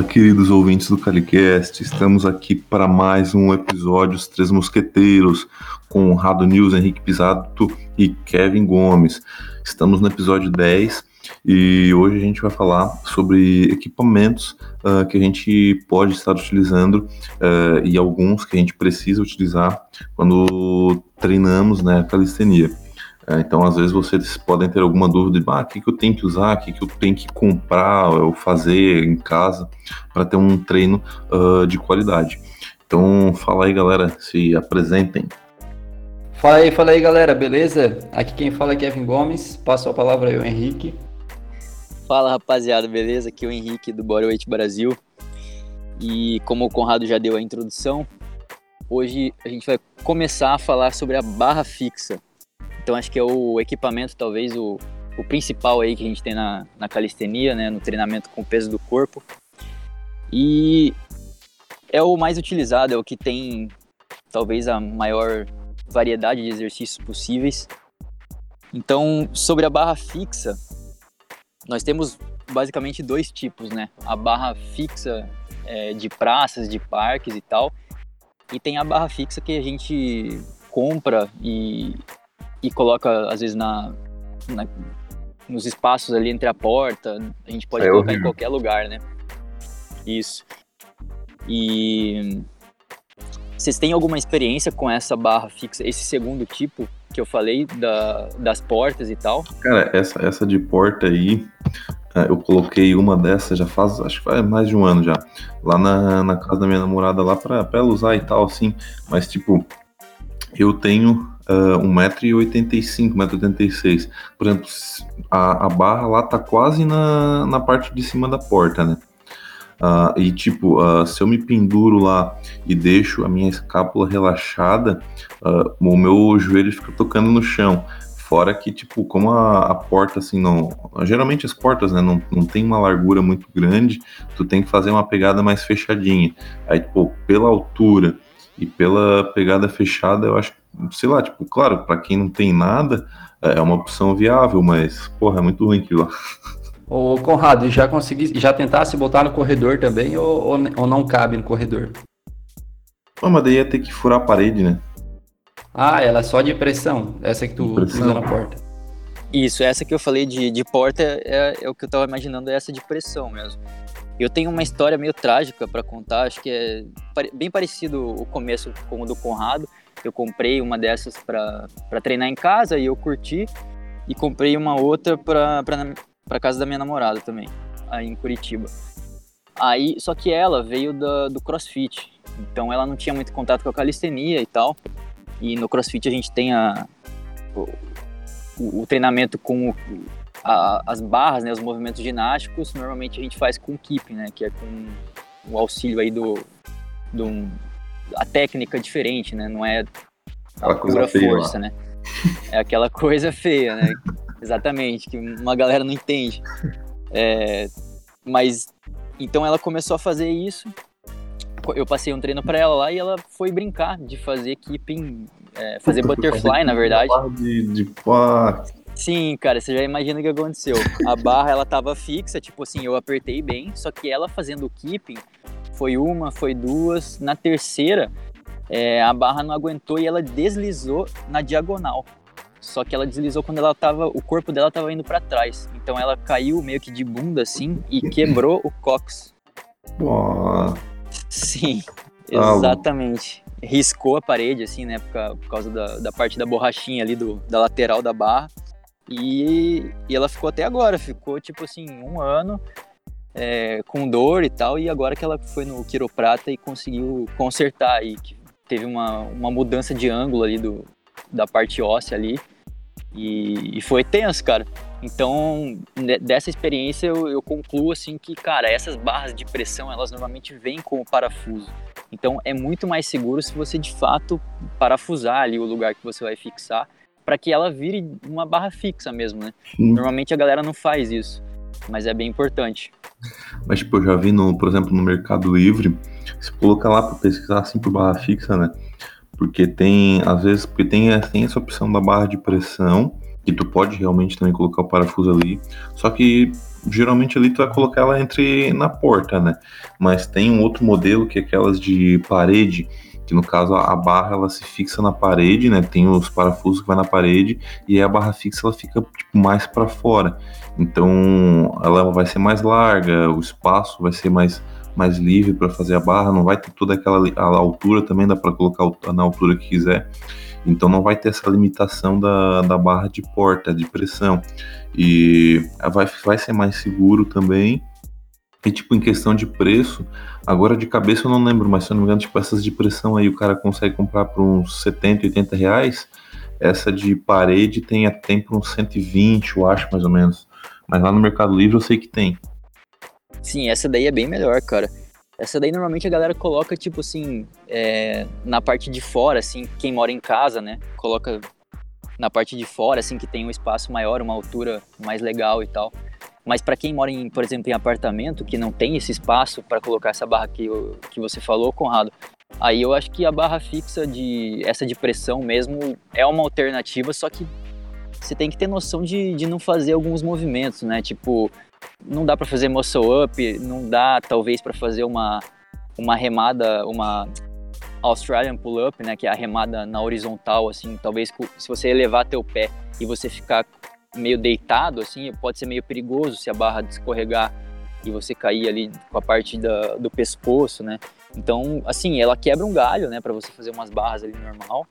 Fala, queridos ouvintes do Calicast. Estamos aqui para mais um episódio Os Três Mosqueteiros com Rado News, Henrique Pisato e Kevin Gomes. Estamos no episódio 10 e hoje a gente vai falar sobre equipamentos uh, que a gente pode estar utilizando uh, e alguns que a gente precisa utilizar quando treinamos né, calistenia. É, então, às vezes, vocês podem ter alguma dúvida de ah, o que, que eu tenho que usar, o que, que eu tenho que comprar ou fazer em casa para ter um treino uh, de qualidade. Então, fala aí, galera, se apresentem. Fala aí, fala aí, galera, beleza? Aqui quem fala é Kevin Gomes, passo a palavra aí ao Henrique. Fala, rapaziada, beleza? Aqui é o Henrique do Bodyweight Brasil. E como o Conrado já deu a introdução, hoje a gente vai começar a falar sobre a barra fixa. Então acho que é o equipamento, talvez o, o principal aí que a gente tem na, na calistenia, né, no treinamento com o peso do corpo. E é o mais utilizado, é o que tem talvez a maior variedade de exercícios possíveis. Então, sobre a barra fixa, nós temos basicamente dois tipos, né? A barra fixa é, de praças, de parques e tal, e tem a barra fixa que a gente compra e e coloca, às vezes, na, na nos espaços ali entre a porta. A gente pode é colocar horrível. em qualquer lugar, né? Isso. E vocês têm alguma experiência com essa barra fixa, esse segundo tipo que eu falei da, das portas e tal? Cara, essa, essa de porta aí, é, eu coloquei uma dessas já faz, acho que faz mais de um ano já, lá na, na casa da minha namorada lá pra, pra ela usar e tal, assim, mas tipo, eu tenho uh, 1,85m, 1,86m. Por exemplo, a, a, barra lá tá quase na, na parte de cima da porta, né? Uh, e tipo, uh, se eu me penduro lá e deixo a minha escápula relaxada, uh, o meu joelho fica tocando no chão. Fora que, tipo, como a, a, porta, assim, não. Geralmente as portas, né, não, não tem uma largura muito grande, tu tem que fazer uma pegada mais fechadinha. Aí, tipo, pela altura e pela pegada fechada, eu acho sei lá, tipo, claro, para quem não tem nada, é uma opção viável, mas, porra, é muito ruim aquilo lá. Ô, Conrado, já consegui, já tentasse botar no corredor também ou, ou, ou não cabe no corredor? Pô, mas daí ia ter que furar a parede, né? Ah, ela é só de pressão, essa que tu usa na porta. Isso, essa que eu falei de, de porta é, é o que eu tava imaginando, é essa de pressão mesmo. Eu tenho uma história meio trágica para contar, acho que é bem parecido o começo com o do Conrado. Eu comprei uma dessas para treinar em casa e eu curti. E comprei uma outra para casa da minha namorada também, aí em Curitiba. Aí, só que ela veio da, do CrossFit, então ela não tinha muito contato com a calistenia e tal. E no CrossFit a gente tem a, o, o, treinamento com a, as barras, né, os movimentos ginásticos. Normalmente a gente faz com keeping, né, que é com o auxílio aí do, do a técnica diferente, né? Não é a pura força, né? É aquela coisa feia, né? Exatamente, que uma galera não entende. É, mas então ela começou a fazer isso. Eu passei um treino para ela lá e ela foi brincar de fazer keeping, é, fazer butterfly, na verdade. De, de Sim, cara, você já imagina o que aconteceu. A barra ela tava fixa, tipo assim, eu apertei bem, só que ela fazendo o keeping, foi uma, foi duas. Na terceira, é, a barra não aguentou e ela deslizou na diagonal. Só que ela deslizou quando ela tava, o corpo dela tava indo para trás. Então ela caiu meio que de bunda assim e quebrou o cox. Oh. Sim, exatamente. Riscou a parede assim, né, por, causa da, da parte da borrachinha ali do, da lateral da barra. E, e ela ficou até agora, ficou tipo assim, um ano é, com dor e tal, e agora que ela foi no quiroprata e conseguiu consertar e teve uma, uma mudança de ângulo ali do, da parte óssea ali e, e foi tenso, cara. Então, dessa experiência eu, eu, concluo assim que, cara, essas barras de pressão, elas normalmente vêm com o parafuso. Então, é muito mais seguro se você de fato parafusar ali o lugar que você vai fixar para que ela vire uma barra fixa mesmo, né? Sim. Normalmente a galera não faz isso mas é bem importante. Mas, tipo, eu já vi, no, por exemplo, no Mercado Livre, você coloca lá para pesquisar assim por barra fixa, né? Porque tem, às vezes, porque tem, tem essa opção da barra de pressão que tu pode realmente também colocar o parafuso ali. Só que geralmente ali tu vai colocar ela entre na porta, né? Mas tem um outro modelo que é aquelas de parede, que no caso a barra ela se fixa na parede, né? Tem os parafusos que vai na parede e a barra fixa ela fica tipo, mais para fora. Então ela vai ser mais larga, o espaço vai ser mais mais livre para fazer a barra, não vai ter toda aquela altura também, dá para colocar na altura que quiser. Então não vai ter essa limitação da, da barra de porta, de pressão. E vai, vai ser mais seguro também. E tipo, em questão de preço, agora de cabeça eu não lembro, mas se eu não me engano, tipo, essas de pressão aí o cara consegue comprar por uns 70, 80 reais. Essa de parede tem até por uns 120, eu acho, mais ou menos. Mas lá no Mercado Livre eu sei que tem. Sim, essa daí é bem melhor, cara. Essa daí normalmente a galera coloca, tipo assim, é, na parte de fora, assim, quem mora em casa, né? Coloca na parte de fora, assim, que tem um espaço maior, uma altura mais legal e tal. Mas para quem mora, em, por exemplo, em apartamento, que não tem esse espaço para colocar essa barra que, que você falou, Conrado, aí eu acho que a barra fixa de essa de pressão mesmo é uma alternativa, só que você tem que ter noção de, de não fazer alguns movimentos, né? Tipo, não dá para fazer muscle up, não dá talvez para fazer uma uma remada, uma Australian pull-up, né, que é a remada na horizontal, assim, talvez se você elevar teu pé e você ficar meio deitado, assim, pode ser meio perigoso se a barra escorregar e você cair ali com a parte da, do pescoço, né? Então, assim, ela quebra um galho, né, para você fazer umas barras ali normal,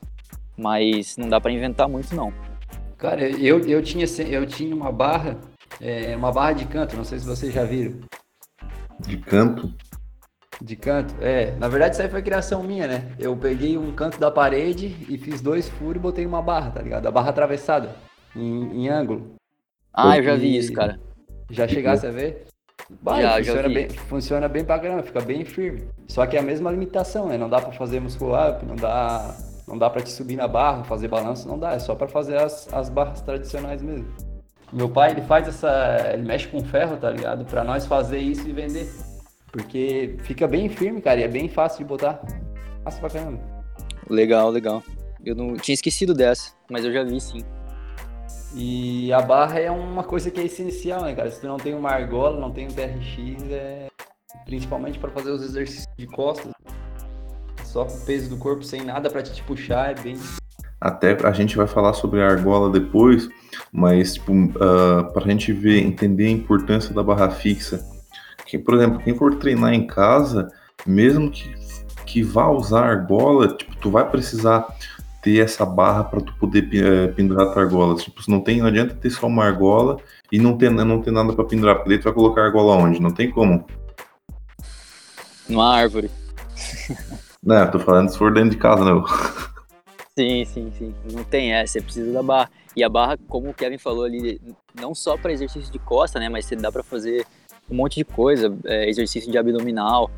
mas não dá para inventar muito não. Cara, eu, eu tinha eu tinha uma barra é uma barra de canto, não sei se vocês já viram. De canto? De canto, é. Na verdade, isso aí foi criação minha, né? Eu peguei um canto da parede e fiz dois furos e botei uma barra, tá ligado? A barra atravessada, em, em ângulo. Ah, eu já vi isso, cara. Já chegasse a ver? Bah, já, funciona, já bem, funciona bem pra caramba, fica bem firme. Só que é a mesma limitação, né? Não dá pra fazer muscle up, não dá, não dá pra te subir na barra, fazer balanço, não dá. É só pra fazer as, as barras tradicionais mesmo. Meu pai, ele faz essa. Ele mexe com ferro, tá ligado? Pra nós fazer isso e vender. Porque fica bem firme, cara, e é bem fácil de botar. Fácil pra caramba. Legal, legal. Eu não tinha esquecido dessa, mas eu já vi sim. E a barra é uma coisa que é essencial, né, cara? Se tu não tem uma argola, não tem um TRX, é principalmente para fazer os exercícios de costas. Só com o peso do corpo, sem nada para te puxar, é bem até a gente vai falar sobre a argola depois, mas tipo, uh, para a gente ver, entender a importância da barra fixa. Que, por exemplo, quem for treinar em casa, mesmo que, que vá usar argola, tipo, tu vai precisar ter essa barra para tu poder uh, pendurar tua argola. Tipo, não tem, não adianta ter só uma argola e não ter, não ter nada para pendurar, porque tu vai colocar a argola onde? Não tem como. Numa árvore. Não, tô falando se for dentro de casa, não. Sim, sim, sim. Não tem essa, você precisa da barra. E a barra, como o Kevin falou ali, não só para exercício de costa, né? Mas você dá para fazer um monte de coisa, é, exercício de abdominal,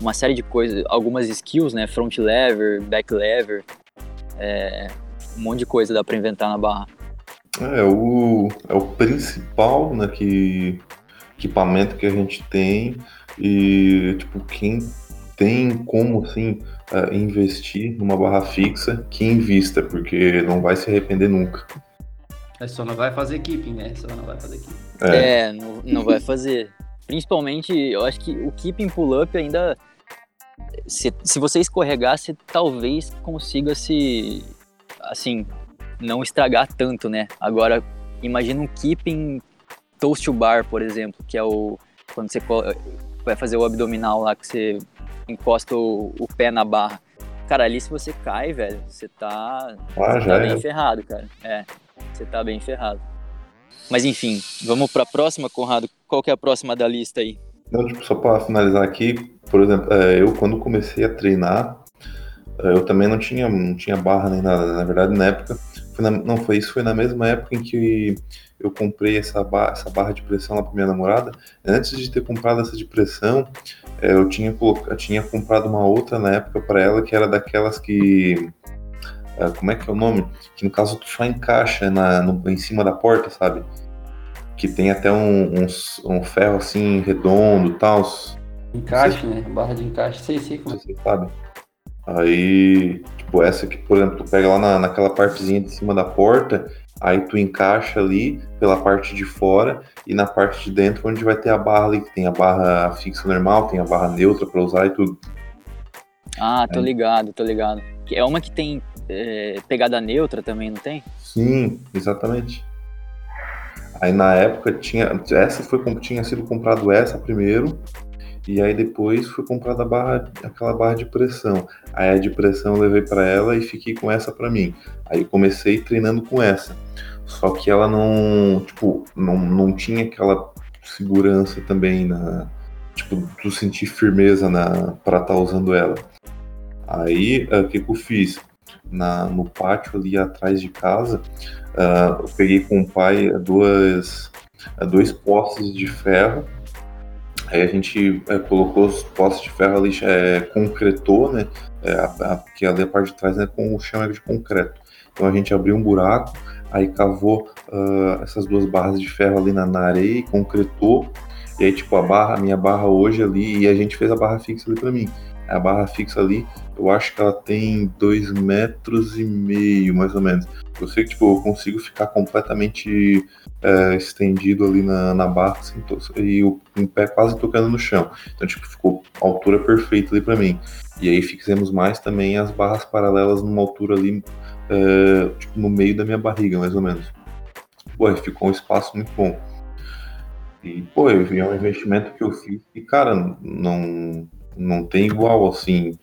uma série de coisas, algumas skills, né? Front lever, back lever, é, um monte de coisa dá para inventar na barra. É, o, é o principal, né? Que equipamento que a gente tem e tipo quem tem como assim uh, investir numa barra fixa, que invista, porque não vai se arrepender nunca. É só não vai fazer keeping, né? Só não vai fazer keeping. É, é não, não vai fazer. Principalmente, eu acho que o keeping pull-up ainda. Se, se você escorregar, você talvez consiga se. Assim, não estragar tanto, né? Agora, imagina um keeping toast to bar, por exemplo, que é o. Quando você vai fazer o abdominal lá, que você encosta o, o, pé na barra. Cara, ali se você cai, velho, você tá, ah, você tá bem é. ferrado, cara. É, você tá bem ferrado. Mas enfim, vamos pra próxima, Conrado. Qual que é a próxima da lista aí? Não, tipo, só para finalizar aqui, por exemplo, é, eu quando comecei a treinar, é, eu também não tinha, não tinha barra nem nada. Na verdade, na época, na, não foi isso, foi na mesma época em que eu comprei essa, barra, essa barra de pressão lá para minha namorada. Antes de ter comprado essa de pressão, é, eu tinha, eu tinha comprado uma outra na época para ela que era daquelas que. É, como é que é o nome? Que no caso tu só encaixa na, no, em cima da porta, sabe? Que tem até um, um, um ferro assim redondo e tal. Encaixe, né? Barra de encaixe, sei, sei como. Você sabe? Aí, tipo, essa que, por exemplo, tu pega lá na, naquela partezinha de cima da porta aí tu encaixa ali pela parte de fora e na parte de dentro onde vai ter a barra ali, que tem a barra fixa normal, tem a barra neutra para usar e tudo. Ah, tô é. ligado, tô ligado. É uma que tem é, pegada neutra também, não tem? Sim, exatamente. Aí na época tinha. Essa foi tinha sido comprado essa primeiro. E aí depois foi comprada barra, aquela barra de pressão. Aí a de pressão eu levei para ela e fiquei com essa para mim. Aí comecei treinando com essa. Só que ela não, tipo, não, não tinha aquela segurança também na, tipo, tu sentir firmeza na para estar tá usando ela. Aí o que, que eu fiz? Na, no pátio ali atrás de casa, uh, eu peguei com o pai duas, dois postes de ferro Aí a gente é, colocou os postes de ferro ali, é, concretou, né? É, a, a, porque ali a parte de trás né, com o chão de concreto. Então a gente abriu um buraco, aí cavou uh, essas duas barras de ferro ali na, na areia e concretou. E aí, tipo, a barra, a minha barra hoje ali, e a gente fez a barra fixa ali para mim. A barra fixa ali, eu acho que ela tem dois metros e meio, mais ou menos. Eu sei que, tipo, eu consigo ficar completamente é, estendido ali na, na barra assim, e o um pé quase tocando no chão. Então, tipo, ficou a altura perfeita ali para mim. E aí fizemos mais também as barras paralelas numa altura ali, é, tipo, no meio da minha barriga, mais ou menos. Pô, ficou um espaço muito bom. E, pô, é um investimento que eu fiz e, cara, não, não tem igual, assim,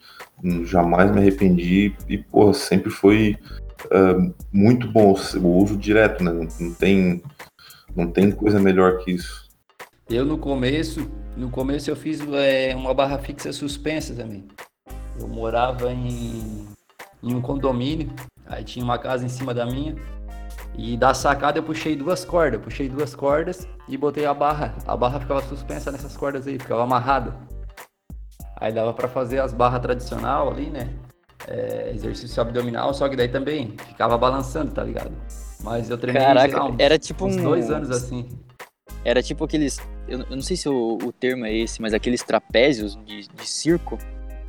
jamais me arrependi e, pô, sempre foi uh, muito bom o uso direto, né? Não, não, tem, não tem coisa melhor que isso. Eu no começo, no começo eu fiz é, uma barra fixa suspensa também. Eu morava em, em um condomínio, aí tinha uma casa em cima da minha. E da sacada eu puxei duas cordas, puxei duas cordas e botei a barra. A barra ficava suspensa nessas cordas aí, ficava amarrada. Aí dava para fazer as barras tradicional ali, né? é, exercício abdominal, só que daí também ficava balançando, tá ligado? Mas eu treinei Caraca, lá, uns, era tipo uns um... dois anos assim. Era tipo aqueles. Eu, eu não sei se o, o, termo é esse, mas aqueles trapézios de, de circo.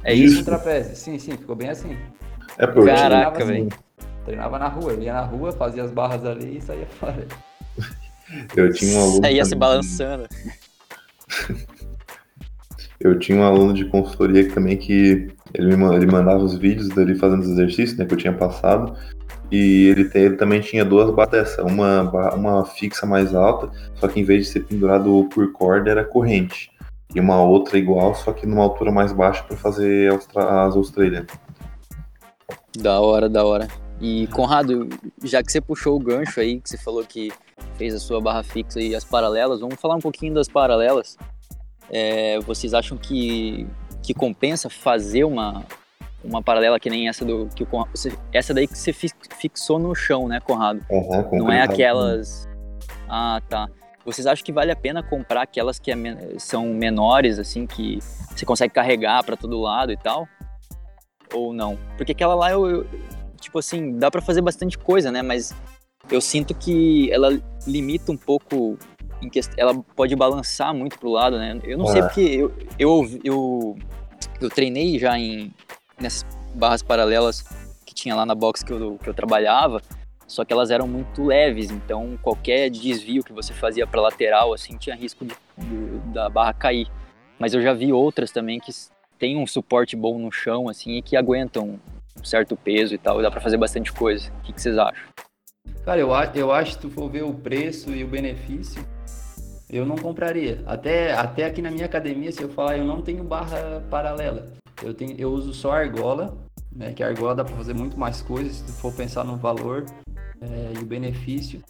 É isso? isso? trapézio, sim, sim, ficou bem assim. É porque Caraca, velho. Assim, treinava na rua, eu ia na rua, fazia as barras ali e saía fora. Eu tinha um aluno. Saía se balançando. Eu tinha um aluno de consultoria também que ele me ele mandava os vídeos dele fazendo os exercícios, né, que eu tinha passado. E ele, tem, ele também tinha duas barras dessa, uma, uma fixa mais alta, só que em vez de ser pendurado por corda, era corrente. E uma outra igual, só que numa altura mais baixa para fazer as Australian. Da hora, da hora. E Conrado, já que você puxou o gancho aí, que você falou que fez a sua barra fixa e as paralelas, vamos falar um pouquinho das paralelas. É, vocês acham que que compensa fazer uma, uma paralela que nem essa do que o essa daí que você fixou no chão, né, Conrado? Uhum, Não é aquelas. Ah, tá. Vocês acham que vale a pena comprar aquelas que é, são menores, assim, que você consegue carregar para todo lado e tal? Ou não? Porque aquela lá, eu, eu tipo assim, dá para fazer bastante coisa, né? Mas eu sinto que ela limita um pouco ela pode balançar muito pro lado, né? Eu não é. sei porque eu, eu, eu, eu treinei já em nessas barras paralelas que tinha lá na box que eu, que eu trabalhava, só que elas eram muito leves, então qualquer desvio que você fazia para lateral assim tinha risco de, de, da barra cair. Mas eu já vi outras também que tem um suporte bom no chão assim e que aguentam um certo peso e tal, e dá para fazer bastante coisa. O que, que vocês acham? Cara, eu, eu acho que se tu for ver o preço e o benefício, eu não compraria. Até, até aqui na minha academia, se eu falar, eu não tenho barra paralela. Eu, tenho, eu uso só argola, né? Que a argola dá para fazer muito mais coisas, se for pensar no valor é, e o benefício.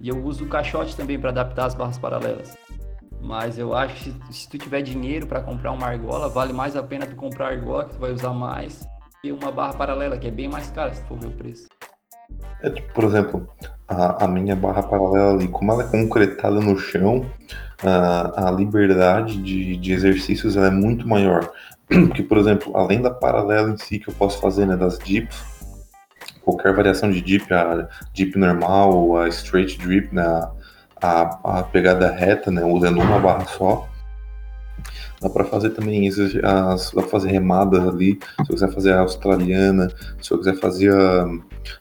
E eu uso o caixote também para adaptar as barras paralelas. Mas eu acho que se, tu tiver dinheiro para comprar uma argola, vale mais a pena tu comprar argola, que tu vai usar mais, que uma barra paralela, que é bem mais cara se for ver o preço. É, por exemplo, a, a, minha barra paralela ali, como ela é concretada no chão, a, a liberdade de, de exercícios é muito maior. Porque, por exemplo, além da paralela em si que eu posso fazer, né, das dips, qualquer variação de dip, a dip normal, a straight drip, né, a, a pegada reta, né, usando uma barra só, Dá para fazer também as, dá pra fazer remadas ali, se eu quiser fazer a australiana, se eu quiser fazer, a,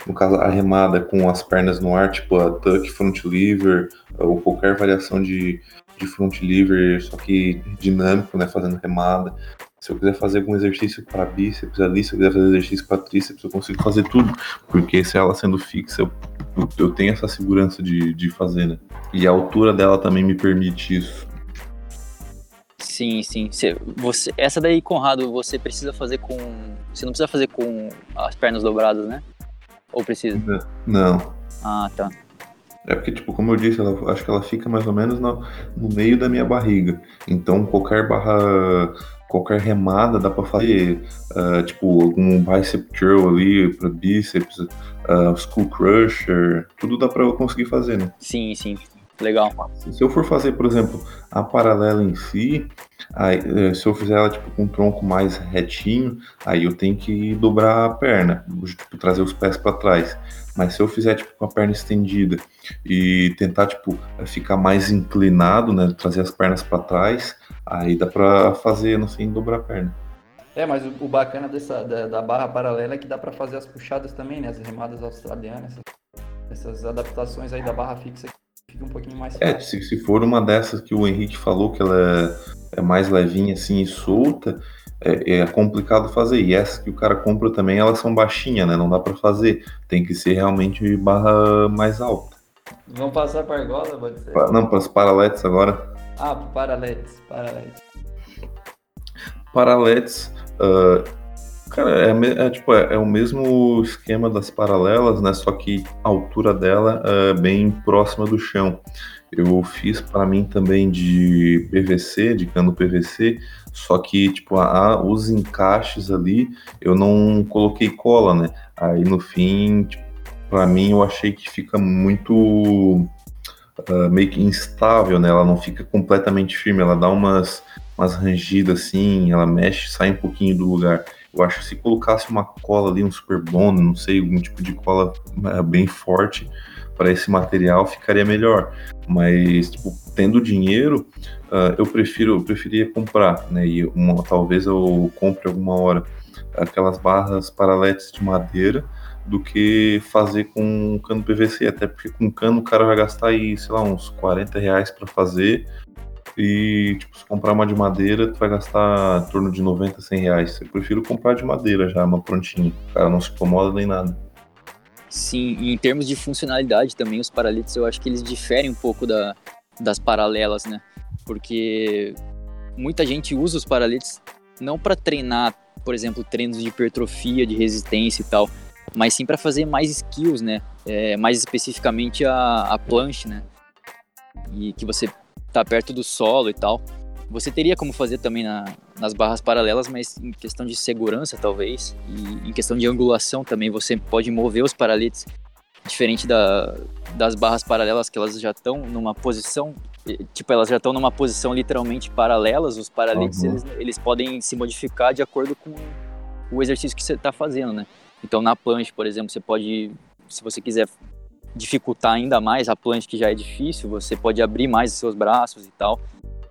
no caso, a remada com as pernas no ar, tipo a tuck, front lever, ou qualquer variação de, de front lever, só que dinâmico, né, fazendo remada. Se eu quiser fazer algum exercício para bíceps ali, se eu quiser fazer exercício para tríceps, eu consigo fazer tudo, porque se ela sendo fixa, eu, eu tenho essa segurança de, de fazer, né? E a altura dela também me permite isso. Sim, sim. Você, essa daí, Conrado, você precisa fazer com. Você não precisa fazer com as pernas dobradas, né? Ou precisa? Não. Ah, tá. É porque, tipo, como eu disse, ela, acho que ela fica mais ou menos no, no meio da minha barriga. Então, qualquer barra, qualquer remada dá pra fazer. Uh, tipo, algum bicep curl ali pra bíceps, uh, skull crusher, tudo dá pra eu conseguir fazer, né? Sim, sim. Legal. Se eu for fazer, por exemplo, a paralela em si, aí, eh, se eu fizer ela tipo, com um tronco mais retinho, aí eu tenho que dobrar a perna, tipo, trazer os pés para trás. Mas se eu fizer tipo, com a perna estendida e tentar tipo, ficar mais inclinado, né, trazer as pernas para trás, aí dá para fazer, não sei, dobrar a perna. É, mas o, o bacana dessa, da, da, barra paralela é que dá para fazer as puxadas também, né? As remadas australianas, essas adaptações aí da barra fixa um pouquinho mais é, fácil. É, se, se for uma dessas que o Henrique falou, que ela é, é mais levinha assim e solta, é, é, complicado fazer. E essas que o cara compra também, elas são baixinhas, né? Não dá para fazer. Tem que ser realmente barra mais alta. Vamos passar para argola, pode ser? Não, para os paraletes agora. Ah, paraletes, paraletes. Paraletes, uh, Cara, é, é tipo, é, é, o mesmo esquema das paralelas, né? Só que a altura dela é bem próxima do chão. Eu fiz para mim também de PVC, de cano PVC, só que tipo a, os encaixes ali eu não coloquei cola, né? Aí no fim, tipo, para mim eu achei que fica muito uh, meio que instável, né? Ela não fica completamente firme, ela dá umas umas rangidas assim, ela mexe, sai um pouquinho do lugar. Eu acho que se colocasse uma cola ali, um super bond, não sei, algum tipo de cola é, bem forte para esse material, ficaria melhor. Mas, tipo, tendo dinheiro, uh, eu prefiro, eu preferia comprar, né? E uma, talvez eu compre alguma hora aquelas barras paraletes de madeira do que fazer com cano PVC, até porque com cano o cara vai gastar aí, sei lá, uns 40 reais para fazer e, tipo, se comprar uma de madeira, tu vai gastar em torno de 90, 100 reais. Eu prefiro comprar de madeira já, uma prontinha. O cara não se incomoda nem nada. Sim, e em termos de funcionalidade também, os paraletes eu acho que eles diferem um pouco da, das paralelas, né? Porque muita gente usa os paraletes não para treinar, por exemplo, treinos de hipertrofia, de resistência e tal, mas sim para fazer mais skills, né? É, mais especificamente a, a planche, né? E que você tá perto do solo e tal. Você teria como fazer também na, nas barras paralelas, mas em questão de segurança, talvez, e em questão de angulação também, você pode mover os paraletes, diferente da, das barras paralelas, que elas já estão numa posição, tipo, elas já estão numa posição literalmente paralelas, os paraletes, uhum. eles, eles podem se modificar de acordo com o exercício que você está fazendo, né? Então, na planche, por exemplo, você pode, se você quiser dificultar ainda mais a planche que já é difícil, você pode abrir mais os seus braços e tal.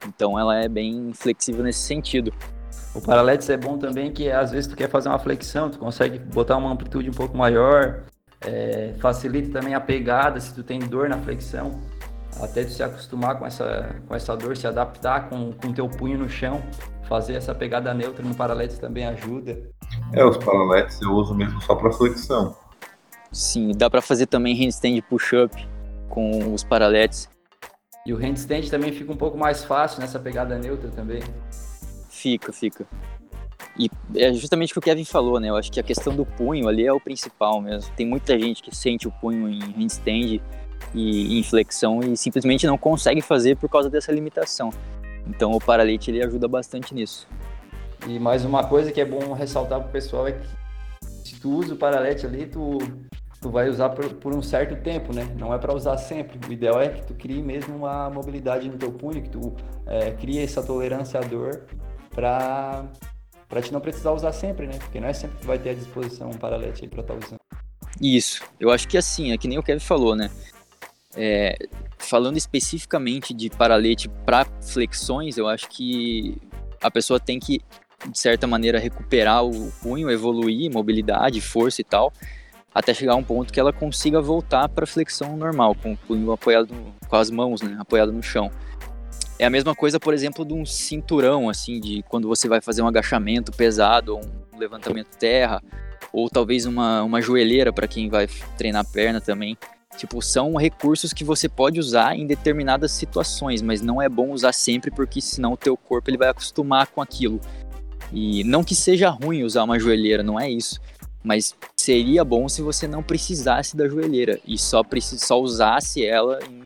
Então ela é bem flexível nesse sentido. O Paraletes é bom também que às vezes tu quer fazer uma flexão, tu consegue botar uma amplitude um pouco maior, é, facilita também a pegada se tu tem dor na flexão, até tu se acostumar com essa, com essa dor, se adaptar com o teu punho no chão, fazer essa pegada neutra no Paraletes também ajuda. É, os Paraletes eu uso mesmo só para flexão. Sim, dá para fazer também handstand push-up com os paraletes. E o handstand também fica um pouco mais fácil nessa pegada neutra também. Fica, fica. E é justamente o que o Kevin falou, né? Eu acho que a questão do punho ali é o principal mesmo. Tem muita gente que sente o punho em handstand e em flexão e simplesmente não consegue fazer por causa dessa limitação. Então o paralete ele ajuda bastante nisso. E mais uma coisa que é bom ressaltar pro pessoal é que se tu usa o paralete ali, tu tu vai usar por, por um certo tempo, né? Não é para usar sempre. O ideal é que tu crie mesmo uma mobilidade no teu punho, que tu é, crie essa tolerância à dor para para te não precisar usar sempre, né? Porque não é sempre que vai ter à disposição um paralete aí para estar tá usando. Isso. Eu acho que assim, é que nem o Kevin falou, né? É, falando especificamente de paralete para flexões, eu acho que a pessoa tem que, de certa maneira, recuperar o punho, evoluir, mobilidade, força e tal, até chegar a um ponto que ela consiga voltar para flexão normal, com o apoiado, com as mãos, né, apoiado no chão. É a mesma coisa, por exemplo, de um cinturão, assim, de quando você vai fazer um agachamento pesado, ou um levantamento terra, ou talvez uma, uma joelheira para quem vai treinar perna também. Tipo, são recursos que você pode usar em determinadas situações, mas não é bom usar sempre porque senão o teu corpo ele vai acostumar com aquilo. E não que seja ruim usar uma joelheira, não é isso. Mas seria bom se você não precisasse da joelheira e só, precis, só usasse ela em,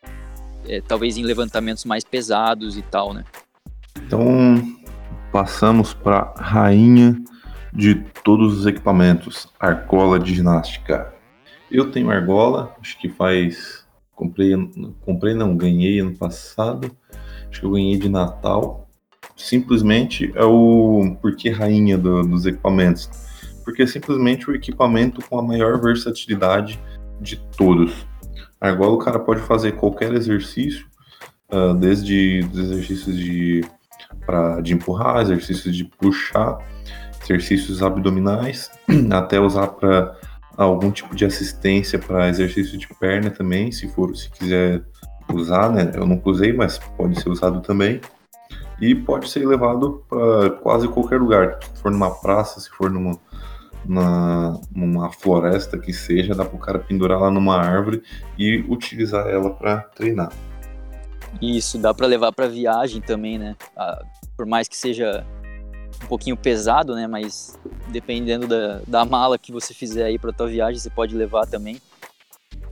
é, talvez em levantamentos mais pesados e tal, né? Então, passamos para rainha de todos os equipamentos, argola de ginástica. Eu tenho argola, acho que faz. Comprei, comprei não, ganhei ano passado. Acho que eu ganhei de Natal. Simplesmente é o porquê rainha do, dos equipamentos. Porque é simplesmente o equipamento com a maior versatilidade de todos. A argola o cara pode fazer qualquer exercício, uh, desde os exercícios de, pra, de empurrar, exercícios de puxar, exercícios abdominais, até usar para algum tipo de assistência para exercício de perna também, se for, se quiser usar, né? Eu não usei, mas pode ser usado também. E pode ser levado para quase qualquer lugar. Se for numa praça, se for numa, na, numa floresta que seja, dá para o cara pendurar lá numa árvore e utilizar ela para treinar. Isso, dá para levar para viagem também, né? Ah, por mais que seja um pouquinho pesado, né? Mas dependendo da, da mala que você fizer aí para tua viagem, você pode levar também.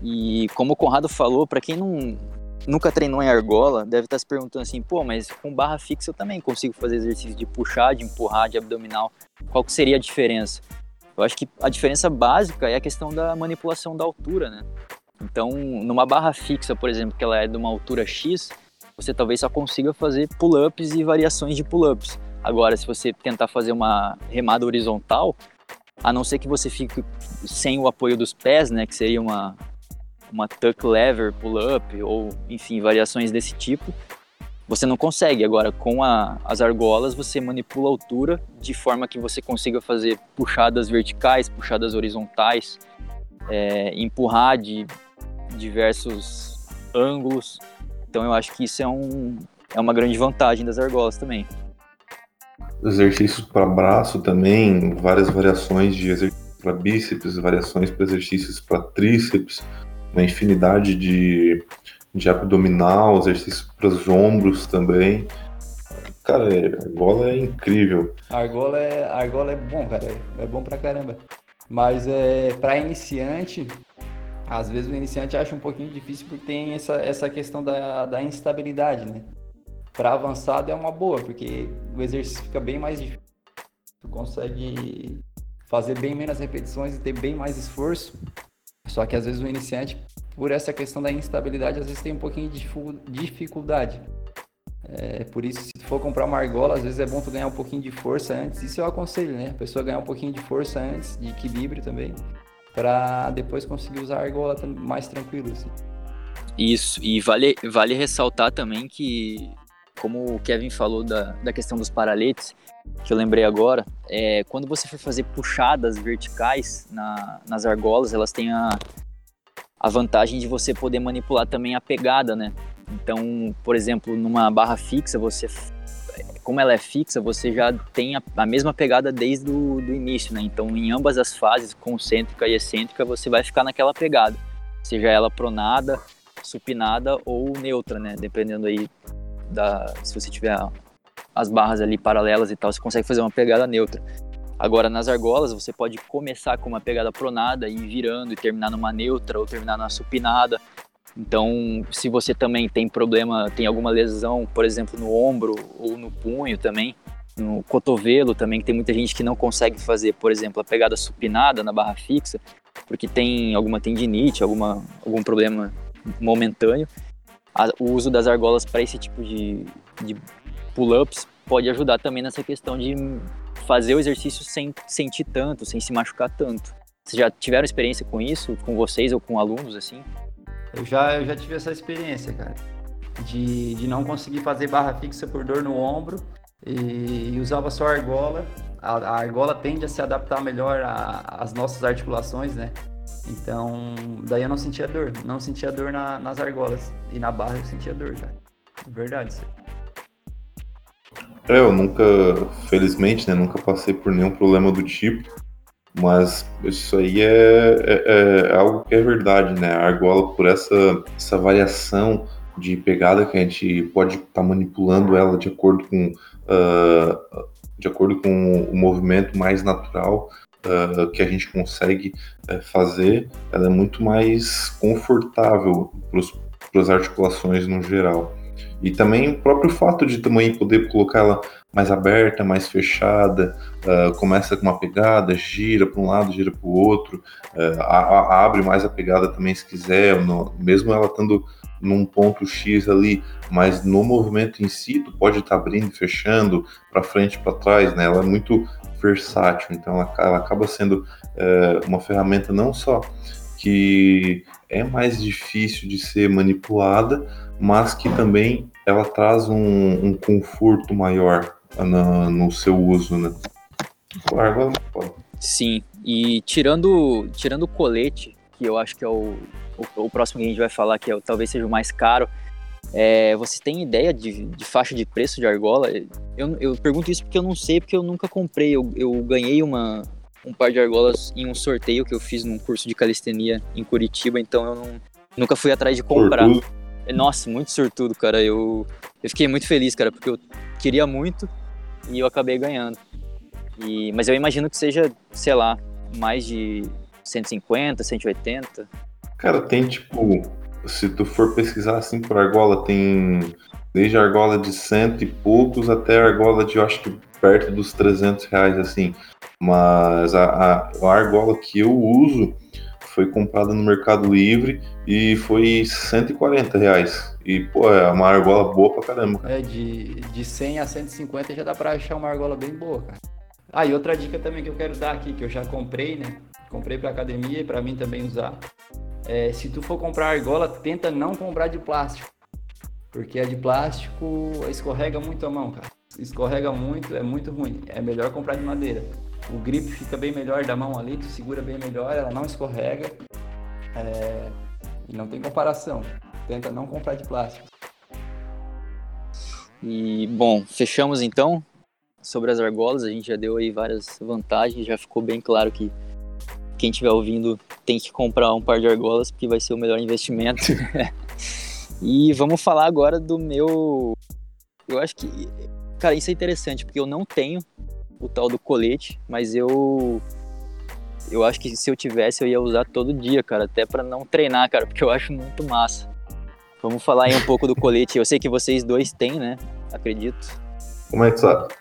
E como o Conrado falou, para quem não nunca treinou em argola, deve estar tá se perguntando assim, pô, mas com barra fixa eu também consigo fazer exercício de puxar, de empurrar, de abdominal. Qual que seria a diferença? Eu acho que a diferença básica é a questão da manipulação da altura, né? Então, numa barra fixa, por exemplo, que ela é de uma altura X, você talvez só consiga fazer pull-ups e variações de pull-ups. Agora, se você tentar fazer uma remada horizontal, a não ser que você fique sem o apoio dos pés, né, que seria uma, uma tuck lever pull-up ou, enfim, variações desse tipo, você não consegue. Agora, com a, as argolas, você manipula a altura de forma que você consiga fazer puxadas verticais, puxadas horizontais, é, empurrar de diversos ângulos. Então, eu acho que isso é, um, é uma grande vantagem das argolas também exercícios para braço também, várias variações de exercícios para bíceps, variações para exercícios para tríceps, uma infinidade de, de abdominal, exercícios para os ombros também. Cara, a argola é incrível. Argola é, argola é bom, cara. É bom pra caramba. Mas é, para iniciante, às vezes o iniciante acha um pouquinho difícil porque tem essa, essa questão da, da instabilidade, né? para avançado é uma boa, porque o exercício fica bem mais difícil. Tu consegue fazer bem menos repetições e ter bem mais esforço. Só que às vezes o iniciante, por essa questão da instabilidade, às vezes tem um pouquinho de dificuldade. É, por isso, se for comprar uma argola, às vezes é bom tu ganhar um pouquinho de força antes. Isso eu aconselho, né? A pessoa ganhar um pouquinho de força antes, de equilíbrio também, para depois conseguir usar a argola mais tranquilo. Assim. Isso, e vale, vale ressaltar também que como o Kevin falou da, da questão dos paraletes, que eu lembrei agora, é, quando você for fazer puxadas verticais na, nas argolas, elas têm a, a vantagem de você poder manipular também a pegada, né? Então, por exemplo, numa barra fixa, você, como ela é fixa, você já tem a, a mesma pegada desde o início, né? Então, em ambas as fases, concêntrica e excêntrica, você vai ficar naquela pegada, seja ela pronada, supinada ou neutra, né? Dependendo aí da, se você tiver as barras ali paralelas e tal, você consegue fazer uma pegada neutra. Agora, nas argolas, você pode começar com uma pegada pronada e ir virando e terminar numa neutra ou terminar numa supinada. Então, se você também tem problema, tem alguma lesão, por exemplo, no ombro ou no punho também, no cotovelo também, que tem muita gente que não consegue fazer, por exemplo, a pegada supinada na barra fixa, porque tem alguma tendinite, alguma, algum problema momentâneo o uso das argolas para esse tipo de, de pull-ups pode ajudar também nessa questão de fazer o exercício sem sentir tanto, sem se machucar tanto. Vocês já tiveram experiência com isso, com vocês ou com alunos, assim? Eu já, eu já tive essa experiência, cara. De, de não conseguir fazer barra fixa por dor no ombro e, e usava só argola. A, a, argola tende a se adaptar melhor às nossas articulações, né? Então, daí eu não sentia dor. Não sentia dor na, nas argolas. E na barra eu sentia dor, cara. Verdade, isso é, eu nunca, felizmente, né, nunca passei por nenhum problema do tipo, mas isso aí é, é, é algo que é verdade, né? A argola, por essa, essa variação de pegada que a gente pode estar tá manipulando ela de acordo com uh, de acordo com o movimento mais natural uh, que a gente consegue uh, fazer, ela é muito mais confortável para as articulações no geral. E também o próprio fato de também poder colocar ela mais aberta, mais fechada, uh, começa com uma pegada, gira para um lado, gira para o outro, uh, a, a, abre mais a pegada também se quiser, no, mesmo ela estando num ponto X ali, mas no movimento em si, tu pode estar tá abrindo e fechando para frente para trás, né? Ela é muito versátil, então ela, ela acaba sendo uh, uma ferramenta não só que é mais difícil de ser manipulada, mas que também ela traz um, um conforto maior na, no seu uso, né? Claro, Sim, e tirando, tirando o colete, que eu acho que é o, o, o próximo que a gente vai falar, que é, talvez seja o mais caro, é, você tem ideia de, de, faixa de preço de argola? Eu, eu, pergunto isso porque eu não sei, porque eu nunca comprei. Eu, eu ganhei uma, um par de argolas em um sorteio que eu fiz num curso de calistenia em Curitiba, então eu não, nunca fui atrás de comprar. Sortudo. Nossa, muito sortudo, cara. Eu, eu fiquei muito feliz, cara, porque eu queria muito e eu acabei ganhando. E, mas eu imagino que seja, sei lá, mais de 150, 180. Cara, tem tipo, se tu for pesquisar assim por argola, tem desde argola de cento e poucos até argola de, eu acho que perto dos 300 reais, assim. Mas a, a, a argola que eu uso foi comprada no Mercado Livre e foi 140 reais. E, pô, é uma argola boa pra caramba. É, de, de 100 a 150 já dá pra achar uma argola bem boa, cara. Ah, e outra dica também que eu quero dar aqui, que eu já comprei, né? Comprei pra academia e pra mim também usar. É, se tu for comprar argola, tenta não comprar de plástico. Porque a de plástico escorrega muito a mão, cara. Escorrega muito, é muito ruim. É melhor comprar de madeira o grip fica bem melhor da mão ali, tu segura bem melhor, ela não escorrega é, e não tem comparação. Tenta não comprar de plástico. E bom, fechamos então sobre as argolas. A gente já deu aí várias vantagens, já ficou bem claro que quem estiver ouvindo tem que comprar um par de argolas porque vai ser o melhor investimento. e vamos falar agora do meu. Eu acho que, cara, isso é interessante porque eu não tenho o tal do colete, mas eu eu acho que se eu tivesse eu ia usar todo dia, cara, até para não treinar, cara, porque eu acho muito massa. Vamos falar aí um pouco do colete. Eu sei que vocês dois têm, né? Acredito. Como é que sabe?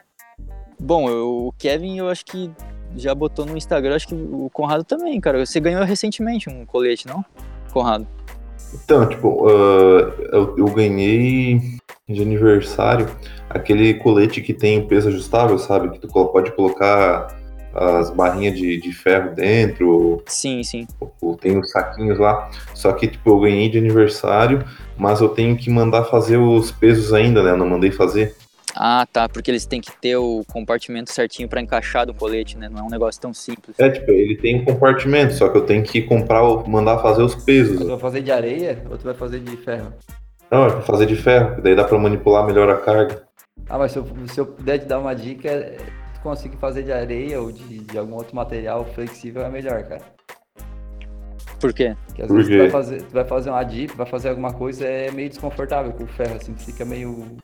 Bom, eu, o Kevin eu acho que já botou no Instagram, acho que o Conrado também, cara. Você ganhou recentemente um colete, não? Conrado. Então, tipo, uh, eu, eu ganhei de aniversário aquele colete que tem peso ajustável, sabe? Que tu pode colocar as barrinhas de, de ferro dentro. Sim, sim. Tem os saquinhos lá. Só que, tipo, eu ganhei de aniversário, mas eu tenho que mandar fazer os pesos ainda, né? Eu não mandei fazer. Ah, tá, porque eles têm que ter o compartimento certinho para encaixar do colete, né? Não é um negócio tão simples. É, tipo, ele tem um compartimento, só que eu tenho que comprar, mandar fazer os pesos. Você vai fazer de areia ou tu vai fazer de ferro? Não, é pra fazer de ferro, daí dá pra manipular melhor a carga. Ah, mas se eu, se eu puder te dar uma dica, tu conseguir fazer de areia ou de, de algum outro material flexível é melhor, cara. Por quê? Porque às Por vezes quê? Tu, vai fazer, tu vai fazer uma dip, vai fazer alguma coisa, é meio desconfortável com o ferro, assim, fica meio.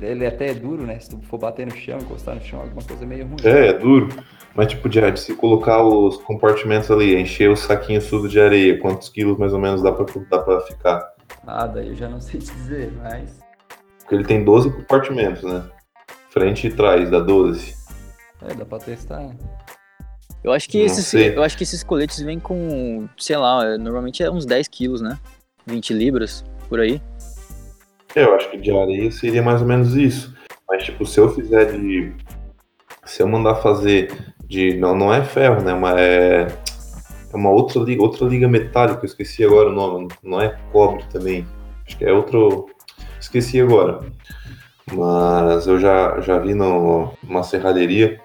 Ele até é duro, né? Se tu for bater no chão, encostar no chão, alguma coisa meio ruim. É, é duro. Mas tipo, de, se colocar os compartimentos ali, encher o saquinho tudo de areia, quantos quilos mais ou menos dá pra, dá pra ficar? Nada, eu já não sei te dizer, mas. Porque ele tem 12 compartimentos, né? Frente e trás, dá 12. É, dá pra testar. Eu acho que, esses, eu acho que esses coletes vêm com, sei lá, normalmente é uns 10 quilos, né? 20 libras, por aí. É, eu acho que de areia seria mais ou menos isso. Mas, tipo, se eu fizer de. Se eu mandar fazer de. Não, não é ferro, né? Mas é. É uma outra liga, outra liga metálica, eu esqueci agora o nome, não é cobre também. Acho que é outro. Esqueci agora. Mas eu já, já vi no, numa serralheria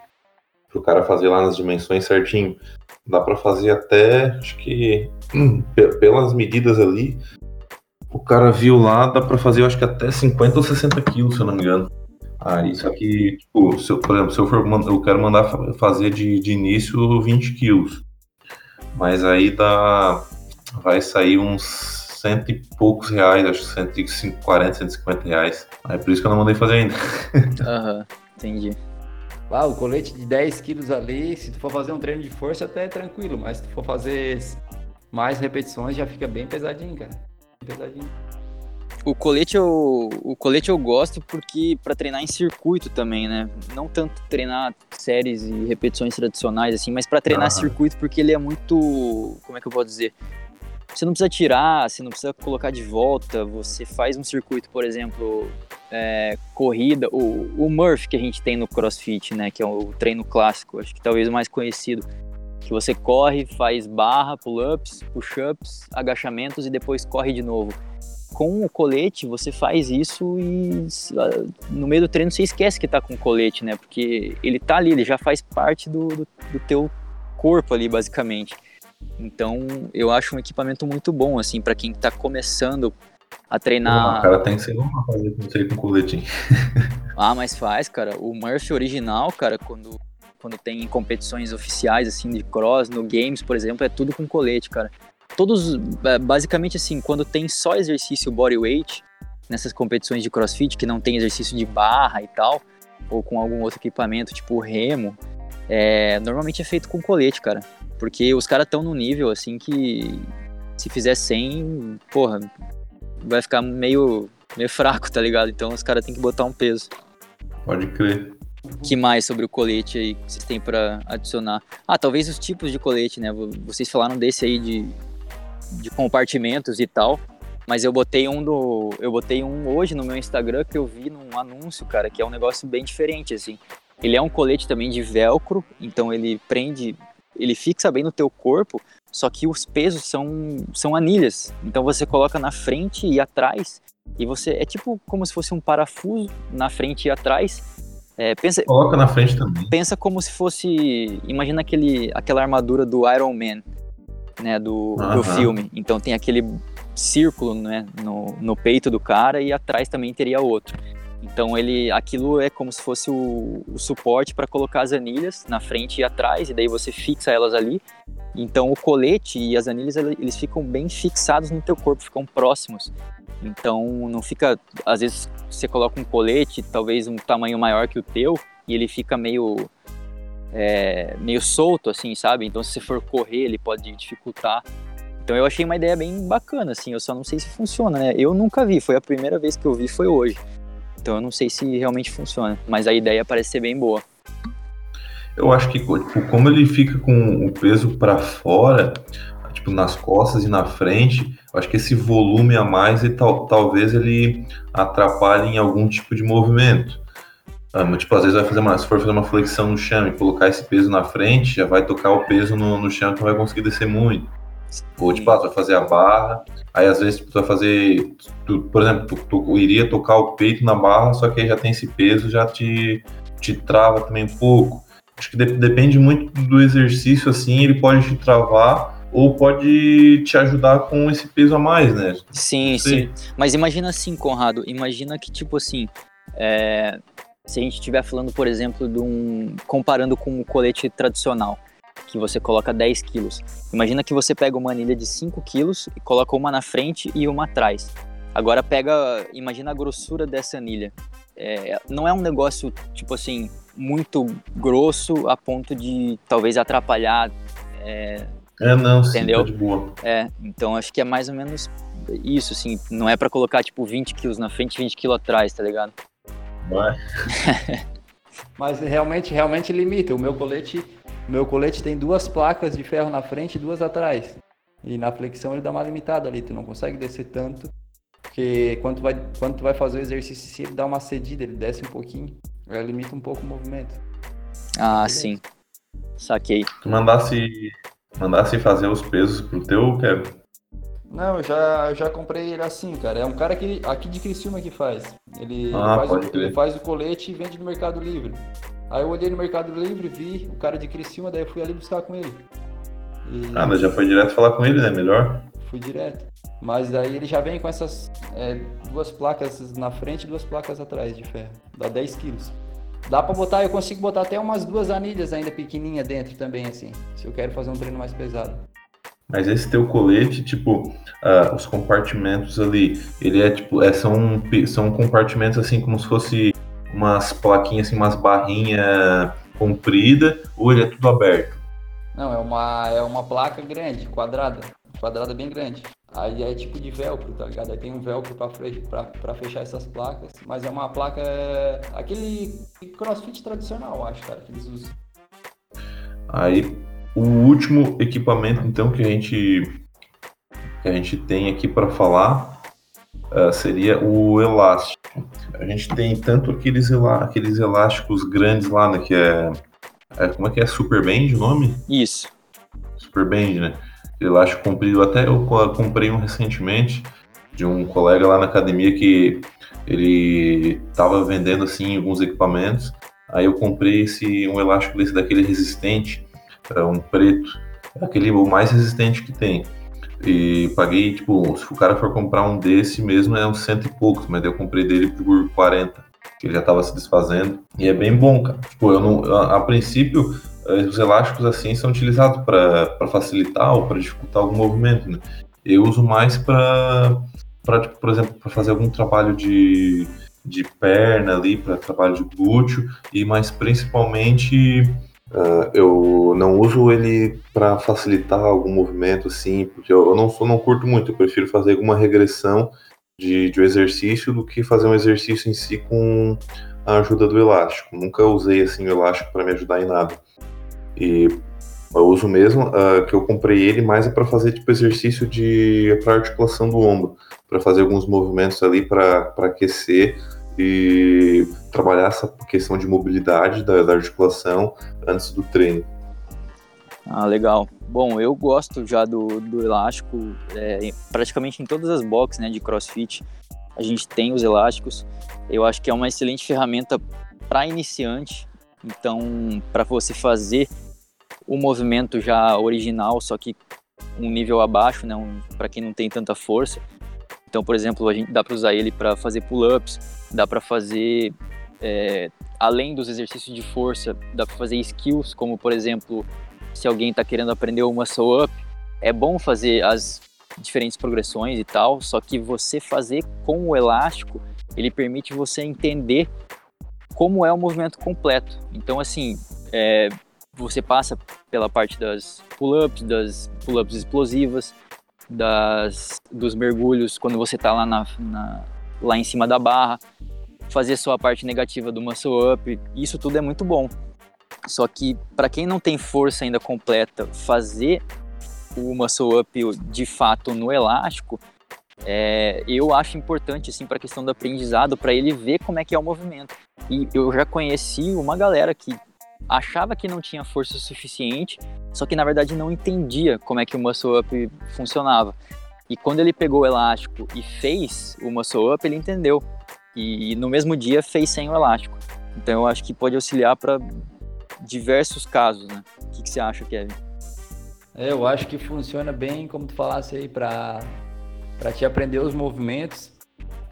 pro cara fazer lá nas dimensões certinho. Dá para fazer até, acho que hum, pelas medidas ali, o cara viu lá, dá para fazer, acho que até 50 ou 60 quilos, se eu não me engano. Aí, só que, tipo, se eu, por exemplo, se eu for eu quero mandar fazer de, de início 20 quilos. Mas aí dá. Vai sair uns cento e poucos reais, acho que 140, 150 reais. É por isso que eu não mandei fazer ainda. Aham, uhum, entendi. Ah, o colete de 10 quilos ali, se tu for fazer um treino de força, até é tranquilo, mas se tu for fazer mais repetições, já fica bem pesadinho, cara. Pesadinho. O colete eu, o colete eu gosto porque para treinar em circuito também, né? Não tanto treinar séries e repetições tradicionais assim, mas para treinar uhum. circuito porque ele é muito, como é que eu posso dizer? Você não precisa tirar, você não precisa colocar de volta. Você faz um circuito, por exemplo, é, corrida, o, o Murph que a gente tem no CrossFit, né? Que é o treino clássico, acho que talvez o mais conhecido. Que você corre, faz barra, pull-ups, push-ups, agachamentos e depois corre de novo com o colete você faz isso e no meio do treino você esquece que tá com o colete, né? Porque ele tá ali, ele já faz parte do, do, do teu corpo ali, basicamente. Então eu acho um equipamento muito bom, assim, para quem tá começando a treinar. O cara tem que ser uma fazer com coletinho. ah, mas faz, cara. O Murphy original, cara, quando, quando tem competições oficiais, assim, de cross, no games, por exemplo, é tudo com colete, cara todos, é, basicamente assim, quando tem só exercício bodyweight, nessas competições de crossfit, que não tem exercício de barra e tal, ou com algum outro equipamento, tipo remo, é, normalmente é feito com colete, cara. Porque os caras estão no nível, assim, que se fizer 100, porra, vai ficar meio, meio fraco, tá ligado? Então os caras têm que botar um peso. Pode crer. que mais sobre o colete aí que vocês têm para adicionar? Ah, talvez os tipos de colete, né? Vocês falaram desse aí de de compartimentos e tal. Mas eu botei um do. Eu botei um hoje no meu Instagram que eu vi num anúncio, cara, que é um negócio bem diferente, assim. Ele é um colete também de velcro, então ele prende. Ele fixa bem no teu corpo, só que os pesos são, são anilhas. Então você coloca na frente e atrás. E você. É tipo como se fosse um parafuso na frente e atrás. É, pensa, Coloca na frente também. Pensa como se fosse. Imagina aquele, aquela armadura do Iron Man né, do, do filme. Então tem aquele círculo, né, no, no peito do cara e atrás também teria outro. Então ele, aquilo é como se fosse o, o suporte para colocar as anilhas na frente e atrás e daí você fixa elas ali. Então o colete e as anilhas eles ficam bem fixados no teu corpo, ficam próximos. Então não fica, às vezes você coloca um colete, talvez um tamanho maior que o teu e ele fica meio é, meio solto, assim, sabe? Então, se você for correr, ele pode dificultar. Então, eu achei uma ideia bem bacana, assim. Eu só não sei se funciona, né? Eu nunca vi, foi a primeira vez que eu vi, foi hoje. Então, eu não sei se realmente funciona, mas a ideia parece ser bem boa. Eu acho que, tipo, como ele fica com o peso para fora, tipo, nas costas e na frente, acho que esse volume a mais, e tal, talvez ele atrapalhe em algum tipo de movimento. Ah, tipo, às vezes vai fazer uma, se for fazer uma flexão no chão e colocar esse peso na frente, já vai tocar o peso no, no chão que não vai conseguir descer muito. Ou tipo, ah, tu vai fazer a barra, aí às vezes tipo, tu vai fazer, tu, por exemplo, tu, tu, iria tocar o peito na barra, só que aí já tem esse peso, já te, te trava também um pouco. Acho que de, depende muito do exercício, assim, ele pode te travar ou pode te ajudar com esse peso a mais, né? Sim, sim. Mas imagina assim, Conrado, imagina que, tipo assim, é, se a gente estiver falando, por exemplo, de um comparando com um colete tradicional, que você coloca 10 quilos. Imagina que você pega uma anilha de 5 quilos e coloca uma na frente e uma atrás. Agora pega, imagina a grossura dessa anilha. É, não é um negócio, tipo assim, muito grosso a ponto de talvez atrapalhar. É, é não, entendeu? Sim, tá de boa. É, então acho que é mais ou menos isso, assim. Não é para colocar, tipo, 20 quilos na frente e 20 quilos atrás, tá ligado? Mas realmente, realmente limita. O meu colete, meu colete tem duas placas de ferro na frente e duas atrás. E na flexão ele dá uma limitada ali, tu não consegue descer tanto. Porque quando tu vai, quando tu vai fazer o exercício, ele dá uma cedida, ele desce um pouquinho. Ele limita um pouco o movimento. Ah, sim. Saquei. Tu mandasse mandasse fazer os pesos pro teu, Kevin? Não, eu já, eu já comprei ele assim, cara. É um cara que aqui de Criciúma que faz. Ele, Ah, faz, o, ele faz o colete e vende no Mercado Livre. Aí eu olhei no Mercado Livre, vi o cara de Criciúma, daí eu fui ali buscar com ele. E Ah, mas já foi direto falar com ele, né? Melhor. fui direto. Mas daí ele já vem com essas é, duas placas na frente e duas placas atrás de ferro. Dá 10 quilos. Dá pra botar, eu consigo botar até umas duas anilhas ainda pequenininha dentro também, assim. Se eu quero fazer um treino mais pesado. Mas esse teu colete, tipo, ah, os compartimentos ali, ele é tipo, é, são, são compartimentos assim como se fosse umas plaquinhas, assim, umas barrinhas compridas, ou ele é tudo aberto? Não, é uma, é uma placa grande, quadrada. Quadrada bem grande. Aí é tipo de velcro, tá ligado? Aí tem um velcro pra, fre- pra, pra fechar essas placas. Mas é uma placa. Aquele crossfit tradicional, acho, cara, que eles usam. Aí, o último equipamento, então, que a gente, que a gente tem aqui para falar ah, seria o elástico. A gente tem tanto aqueles, elá- aqueles elásticos grandes lá, né, que é, é- Como é que é? Super Band o nome? Isso. Super Band, né? Elástico comprido. Até eu co- comprei um recentemente de um colega lá na academia que ele tava vendendo assim alguns equipamentos. Aí eu comprei esse um elástico desse daquele resistente, é um preto, aquele o mais resistente que tem. E paguei, tipo, se o cara for comprar um desse mesmo, é uns cento e poucos, mas eu comprei dele por 40, que ele já tava se desfazendo. E é bem bom, cara. Tipo, eu não, a, a princípio, eh, os elásticos assim são utilizados para facilitar ou para dificultar algum movimento, né? Eu uso mais para, tipo, por exemplo, para fazer algum trabalho de, de perna ali, para trabalho de glúteo, e mais principalmente ah, eu não uso ele para facilitar algum movimento assim, porque eu, eu não sou, não curto muito, eu prefiro fazer alguma regressão de, de um exercício do que fazer um exercício em si com a ajuda do elástico. Nunca usei assim o elástico para me ajudar em nada. E eu uso mesmo ah, que eu comprei ele mais é para fazer tipo exercício de para articulação do ombro, para fazer alguns movimentos ali para aquecer e trabalhar essa questão de mobilidade da, da articulação antes do treino. Ah, legal. Bom, eu gosto já do, do elástico, é, praticamente em todas as boxes né, de crossfit, a gente tem os elásticos. Eu acho que é uma excelente ferramenta para iniciante. Então, para você fazer o movimento já original, só que um nível abaixo, né, um, para quem não tem tanta força. Então, por exemplo, a gente dá para usar ele para fazer pull-ups, dá para fazer é, além dos exercícios de força, dá para fazer skills, como por exemplo, se alguém está querendo aprender o muscle up, é bom fazer as diferentes progressões e tal, só que você fazer com o elástico, ele permite você entender como é o movimento completo. Então, assim, é, você passa pela parte das pull-ups, das pull-ups explosivas, das, dos mergulhos quando você está lá, na, na, lá em cima da barra, fazer só a parte negativa do muscle up, isso tudo é muito bom. Só que para quem não tem força ainda completa, fazer o muscle up de fato no elástico, é, eu acho importante assim para a questão do aprendizado, para ele ver como é que é o movimento. E eu já conheci uma galera que achava que não tinha força suficiente, só que na verdade não entendia como é que o muscle up funcionava. E quando ele pegou o elástico e fez o muscle up, ele entendeu. E, no mesmo dia fez sem o elástico. Então eu acho que pode auxiliar para diversos casos, né? O que, que você acha, Kevin? É, eu acho que funciona bem, como tu falasse aí, para te aprender os movimentos.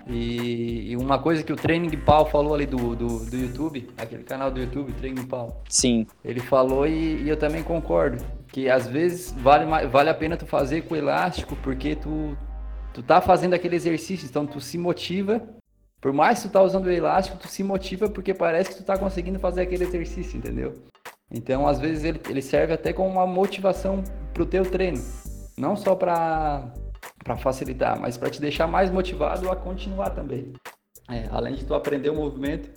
E, e, uma coisa que o Training Pau falou ali do, do, do, YouTube, aquele canal do YouTube, Training Pau. Sim. Ele falou e, e, eu também concordo. Que às vezes vale, vale a pena tu fazer com elástico, porque tu, tu tá fazendo aquele exercício, então tu se motiva. Por mais que tu tá usando o elástico, tu se motiva porque parece que tu tá conseguindo fazer aquele exercício, entendeu? Então, às vezes, ele, ele serve até como uma motivação pro teu treino. Não só para para facilitar, mas para te deixar mais motivado a continuar também. É, além de tu aprender o movimento,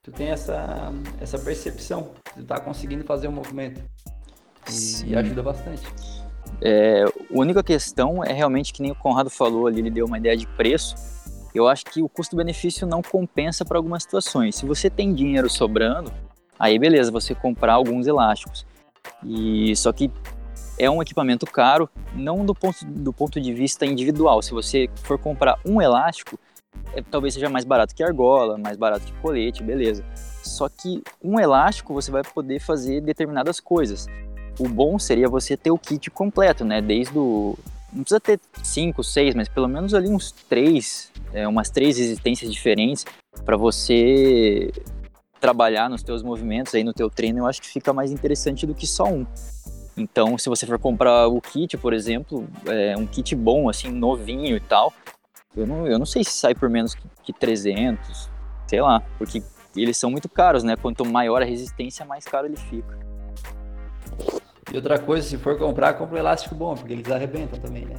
tu tem essa, essa percepção estar tá conseguindo fazer o movimento. E, e ajuda bastante. É, a única questão é realmente que nem o Conrado falou ali, ele deu uma ideia de preço. Eu acho que o custo-benefício não compensa para algumas situações. Se você tem dinheiro sobrando, aí beleza, você comprar alguns elásticos. E só que é um equipamento caro, não do ponto, do ponto de vista individual. Se você for comprar um elástico, é, talvez seja mais barato que argola, mais barato que colete, beleza. Só que um elástico você vai poder fazer determinadas coisas. O bom seria você ter o kit completo, né? Desde o. Não precisa ter cinco, seis, mas pelo menos ali uns três, é, umas três resistências diferentes para você trabalhar nos teus movimentos aí no teu treino. Eu acho que fica mais interessante do que só um. Então, se você for comprar o kit, por exemplo, é um kit bom, assim, novinho e tal, eu não, eu não sei se sai por menos que, que 300, sei lá, porque eles são muito caros, né? Quanto maior a resistência, mais caro ele fica. E outra coisa, se for comprar, compra um elástico bom, porque eles arrebentam também, né?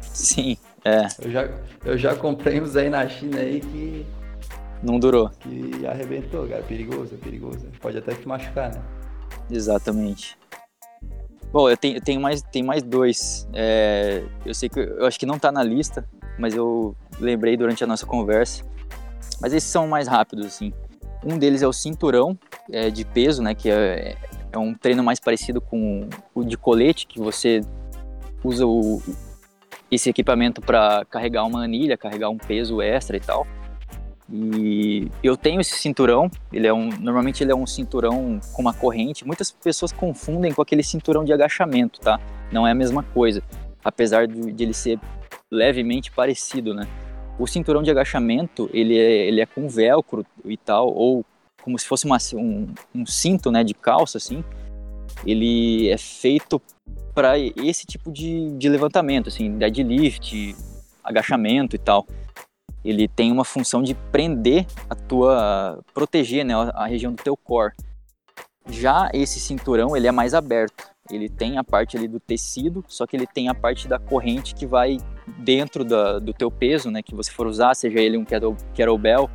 Sim, é. Eu já, eu já comprei uns aí na China aí que. Não durou. Que arrebentou, cara. Perigoso, perigoso. Pode até te machucar, né? Exatamente. Bom, eu tenho, eu tenho, mais, tenho mais dois. É, eu sei que eu acho que não tá na lista, mas eu lembrei durante a nossa conversa. Mas esses são mais rápidos, assim. Um deles é o cinturão é, de peso, né? Que é, é um treino mais parecido com o de colete, que você usa o, esse equipamento para carregar uma anilha, carregar um peso extra e tal. E eu tenho esse cinturão, ele é um, normalmente ele é um cinturão com uma corrente. Muitas pessoas confundem com aquele cinturão de agachamento, tá? Não é a mesma coisa, apesar de, de ele ser levemente parecido, né? O cinturão de agachamento, ele é, ele é com velcro e tal, ou como se fosse uma, um, um cinto, né, de calça, assim. Ele é feito para esse tipo de, de levantamento, assim, deadlift, agachamento e tal ele tem uma função de prender a tua, proteger né, a região do teu core. Já esse cinturão ele é mais aberto, ele tem a parte ali do tecido, só que ele tem a parte da corrente que vai dentro da, do teu peso, né, que você for usar, seja ele um kettlebell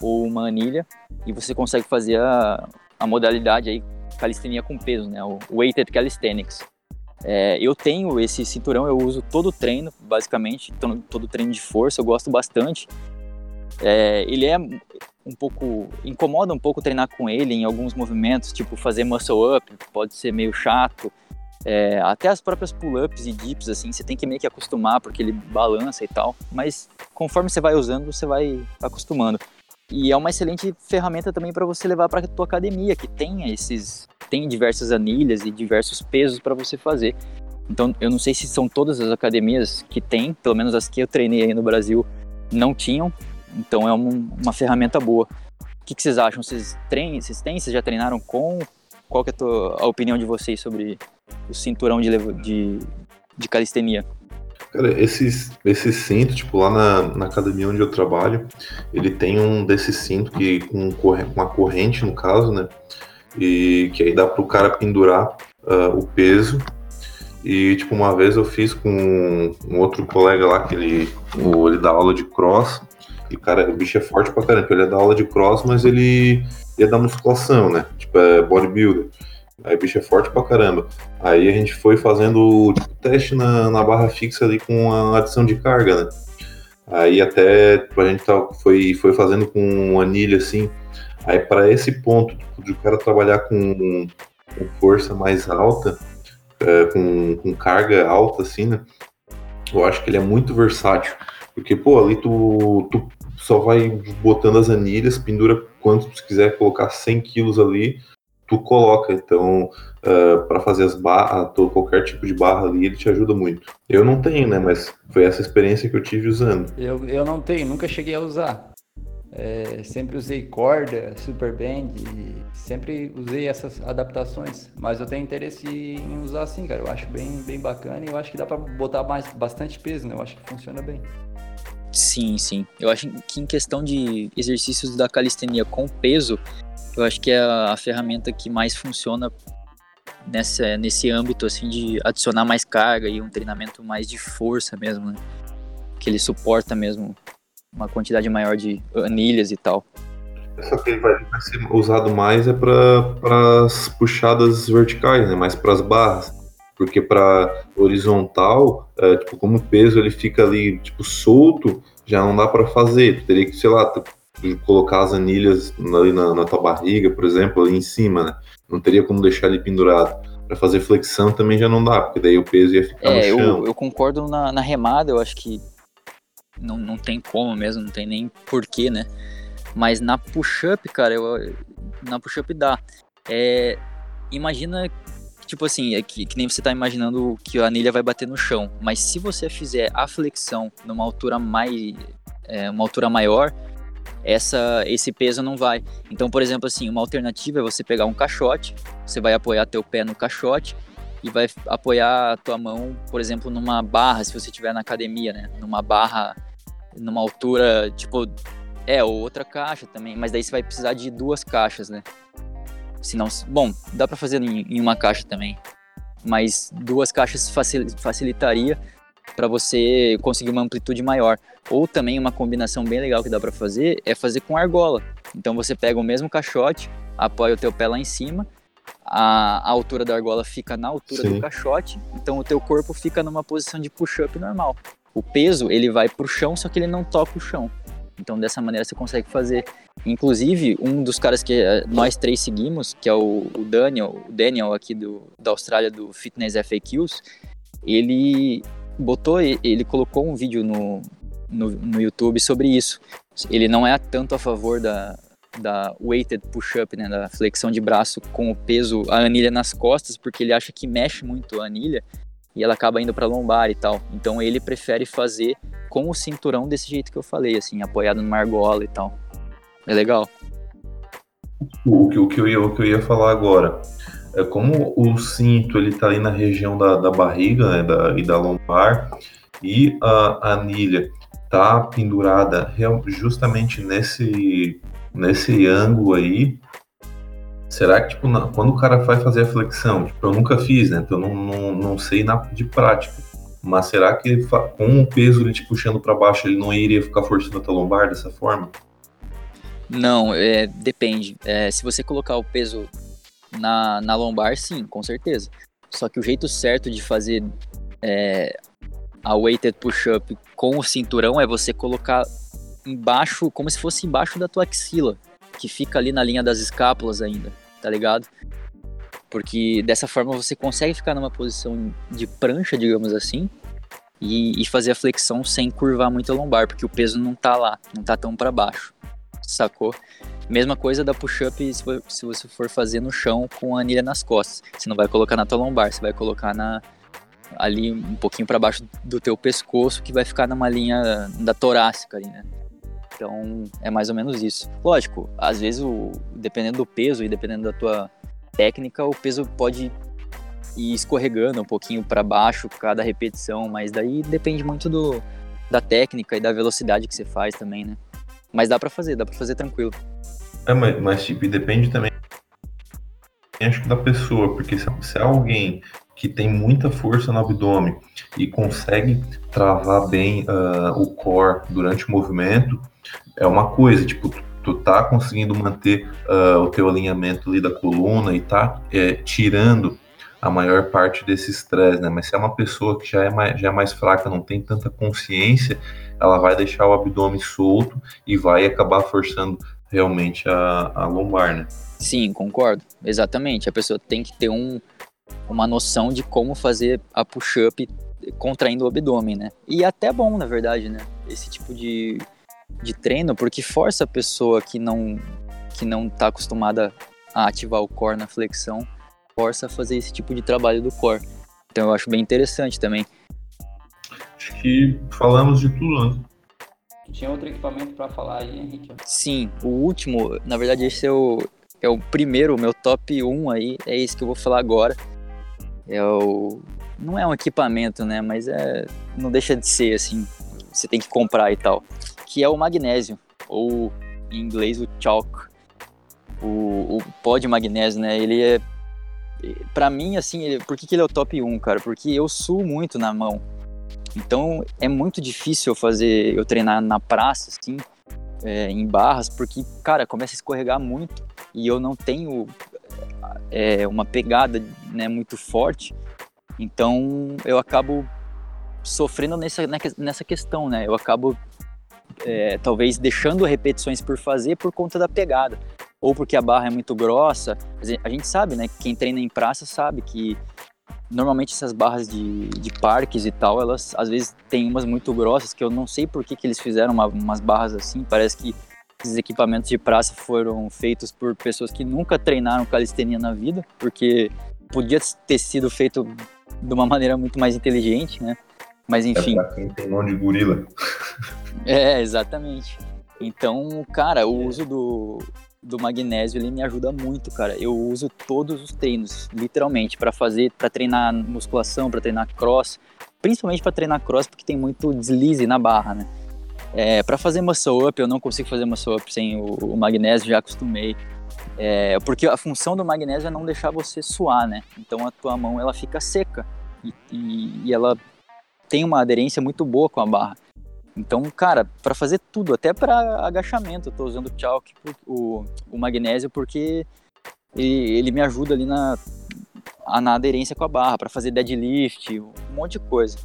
ou uma anilha, e você consegue fazer a, a modalidade aí calistenia com peso, né, o weighted calisthenics. É, eu tenho esse cinturão, eu uso todo o treino, basicamente, todo, todo treino de força, eu gosto bastante. É, ele é um pouco. incomoda um pouco treinar com ele em alguns movimentos, tipo fazer muscle up, pode ser meio chato. É, até as próprias pull-ups e dips, assim, você tem que meio que acostumar, porque ele balança e tal. Mas conforme você vai usando, você vai acostumando. E é uma excelente ferramenta também para você levar para a tua academia, que tem esses tem diversas anilhas e diversos pesos para você fazer. Então, eu não sei se são todas as academias que tem, pelo menos as que eu treinei aí no Brasil não tinham. Então, é um, uma ferramenta boa. O que, que, vocês acham? Vocês, treinem, vocês têm? Vocês já treinaram com? Qual é a, tua, a opinião de vocês sobre o cinturão de, de, de calistenia? Cara, esse, esse cinto, tipo, lá na, na academia onde eu trabalho, ele tem um desse cinto que com, com uma corrente, no caso, né? E que aí dá pro cara pendurar uh, o peso. E, tipo, uma vez eu fiz com um outro colega lá, que ele, o, ele dá aula de cross, e, cara, o bicho é forte pra caramba, ele é da aula de cross, mas ele ia dar musculação, né? Tipo, é bodybuilder. Aí o bicho é forte pra caramba. Aí a gente foi fazendo tipo, teste na, na barra fixa ali com a adição de carga, né? Aí até tipo, a gente tá, foi, foi fazendo com anilha assim, Aí para esse ponto tipo, de o cara trabalhar com, com força mais alta, é, com, com, carga alta, assim, né? Eu acho que ele é muito versátil. Porque, pô, ali tu, tu só vai botando as anilhas, pendura quanto tu quiser colocar 100 quilos ali, tu coloca. Então, uh, é, para fazer as barras, qualquer tipo de barra ali, ele te ajuda muito. Eu não tenho, né? Mas foi essa experiência que eu tive usando. Eu, eu não tenho, nunca cheguei a usar. É, sempre usei corda, super band, sempre usei essas adaptações, mas eu tenho interesse em usar assim, cara. Eu acho bem, bem bacana e eu acho que dá para botar mais, bastante peso, né? Eu acho que funciona bem. Sim, sim. Eu acho que em questão de exercícios da calistenia com peso, eu acho que é a, ferramenta que mais funciona nessa, nesse âmbito assim de adicionar mais carga e um treinamento mais de força mesmo, né? Que ele suporta mesmo uma quantidade maior de anilhas e tal. Só que ele vai, vai ser usado mais é para as puxadas verticais, né? Mais para as barras. Porque para horizontal, é, tipo, como o peso ele fica ali tipo solto, já não dá para fazer. Tu teria que, sei lá, colocar as anilhas ali na, na, tua barriga, por exemplo, ali em cima, né? Não teria como deixar ele pendurado. para fazer flexão também já não dá, porque daí o peso ia ficar é, no chão. Eu, eu concordo na, na remada, eu acho que não, não tem como mesmo, não tem nem porquê, né? Mas na push-up, cara, eu, na push-up dá. É, imagina, tipo assim, é que, que nem você tá imaginando que a anilha vai bater no chão. Mas se você fizer a flexão numa altura mais. É, uma altura maior, essa, esse peso não vai. Então, por exemplo, assim, uma alternativa é você pegar um caixote, você vai apoiar teu pé no caixote e vai apoiar a tua mão, por exemplo, numa barra, se você estiver na academia, né? Numa barra, numa altura, tipo, é, ou outra caixa também, mas daí você vai precisar de duas caixas, né? Senão, bom, dá para fazer em, uma caixa também, mas duas caixas facil, facilitaria para você conseguir uma amplitude maior. Ou também uma combinação bem legal que dá para fazer é fazer com argola. Então você pega o mesmo caixote, apoia o teu pé lá em cima a, a altura da argola fica na altura Sim. do caixote, então o teu corpo fica numa posição de push-up normal. O peso, ele vai pro chão, só que ele não toca o chão. Então dessa maneira você consegue fazer. Inclusive, um dos caras que eh, nós três seguimos, que é o, o Daniel, o Daniel aqui do, da Austrália do Fitness FAQs, ele botou, ele colocou um vídeo no, no, no YouTube sobre isso. Ele não é tanto a favor da, da weighted push-up, né, da flexão de braço com o peso, a anilha nas costas, porque ele acha que mexe muito a anilha e ela acaba indo para lombar e tal. Então ele prefere fazer com o cinturão desse jeito que eu falei, assim, apoiado numa argola e tal. É legal. O que, o que, eu, ia, o que eu ia falar agora é como o cinto ele tá ali na região da, da barriga né, da, e da lombar e a anilha tá pendurada justamente nesse nesse ângulo aí, será que, tipo, na, quando o cara vai fazer a flexão, tipo, eu nunca fiz, né? Então eu não, não, não sei na, de prática. Mas será que com o peso ele te puxando para baixo, ele não iria ficar forçando a tua lombar dessa forma? Não, é, depende. É, se você colocar o peso na, na lombar, sim, com certeza. Só que o jeito certo de fazer é, a weighted push-up com o cinturão é você colocar embaixo, como se fosse embaixo da tua axila, que fica ali na linha das escápulas ainda, tá ligado? Porque dessa forma você consegue ficar numa posição de prancha, digamos assim, e, e fazer a flexão sem curvar muito a lombar, porque o peso não tá lá, não tá tão para baixo, sacou? Mesma coisa da push-up se, você for fazer no chão com a anilha nas costas. Você não vai colocar na tua lombar, você vai colocar na, ali um pouquinho para baixo do teu pescoço, que vai ficar numa linha da torácica ali, né? Então é mais ou menos isso. Lógico, às vezes, o, dependendo do peso e dependendo da tua técnica, o peso pode ir escorregando um pouquinho para baixo cada repetição, mas daí depende muito do, da técnica e da velocidade que você faz também, né? Mas dá para fazer, dá para fazer tranquilo. É, mas, mas tipo, depende também acho que da pessoa, porque se, se é alguém que tem muita força no abdômen e consegue travar bem uh, o core durante o movimento, é uma coisa, tipo, tu, tá conseguindo manter uh, o teu alinhamento ali da coluna e tá é, tirando a maior parte desse estresse, né? Mas se é uma pessoa que já é, mais, já é mais fraca, não tem tanta consciência, ela vai deixar o abdômen solto e vai acabar forçando realmente a, a lombar, né? Sim, concordo. Exatamente. A pessoa tem que ter um, uma noção de como fazer a push-up contraindo o abdômen, né? E é até bom, na verdade, né? Esse tipo de, de treino, porque força a pessoa que não que não está acostumada a ativar o core na flexão, força a fazer esse tipo de trabalho do core. Então eu acho bem interessante também. Acho que falamos de tudo, né? Tinha outro equipamento para falar aí, Henrique? Sim, o último, na verdade esse é o, é o primeiro, o meu top 1 aí, é esse que eu vou falar agora. É o não é um equipamento, né, mas é não deixa de ser assim, você tem que comprar e tal que é o magnésio, ou em inglês o chalk. O, o pó de magnésio, né? Ele é. Pra mim, assim, ele, por que, que ele é o top 1, cara? Porque eu suo muito na mão. Então é muito difícil eu fazer, eu treinar na praça, assim, é, em barras, porque, cara, começa a escorregar muito e eu não tenho é, uma pegada né, muito forte. Então eu acabo sofrendo nessa, nessa questão, né? Eu acabo é, talvez deixando repetições por fazer por conta da pegada. ou porque a barra é muito grossa. A gente sabe, né? Quem treina em praça sabe que normalmente essas barras de, de parques e tal, elas às vezes tem umas muito grossas que eu não sei por que, que eles fizeram uma, umas barras assim. Parece que esses equipamentos de praça foram feitos por pessoas que nunca treinaram calistenia na vida, porque podia ter sido feito de uma maneira muito mais inteligente, né? Mas enfim. É pra quem tem mão de gorila. é, exatamente. Então, cara, o uso do, do magnésio ele me ajuda muito, cara. Eu uso todos os treinos, literalmente, para fazer, para treinar musculação, para treinar cross, principalmente para treinar cross porque tem muito deslize na barra, né? É, para fazer muscle up, eu não consigo fazer muscle up sem o, o magnésio, já acostumei. É, porque a função do magnésio é não deixar você suar, né? Então a tua mão ela fica seca e, e, e ela tem uma aderência muito boa com a barra. Então, cara, para fazer tudo, até para agachamento, eu tô usando o chalk, o, o magnésio, porque ele, ele, me ajuda ali na, na aderência com a barra, para fazer deadlift, um monte de coisa.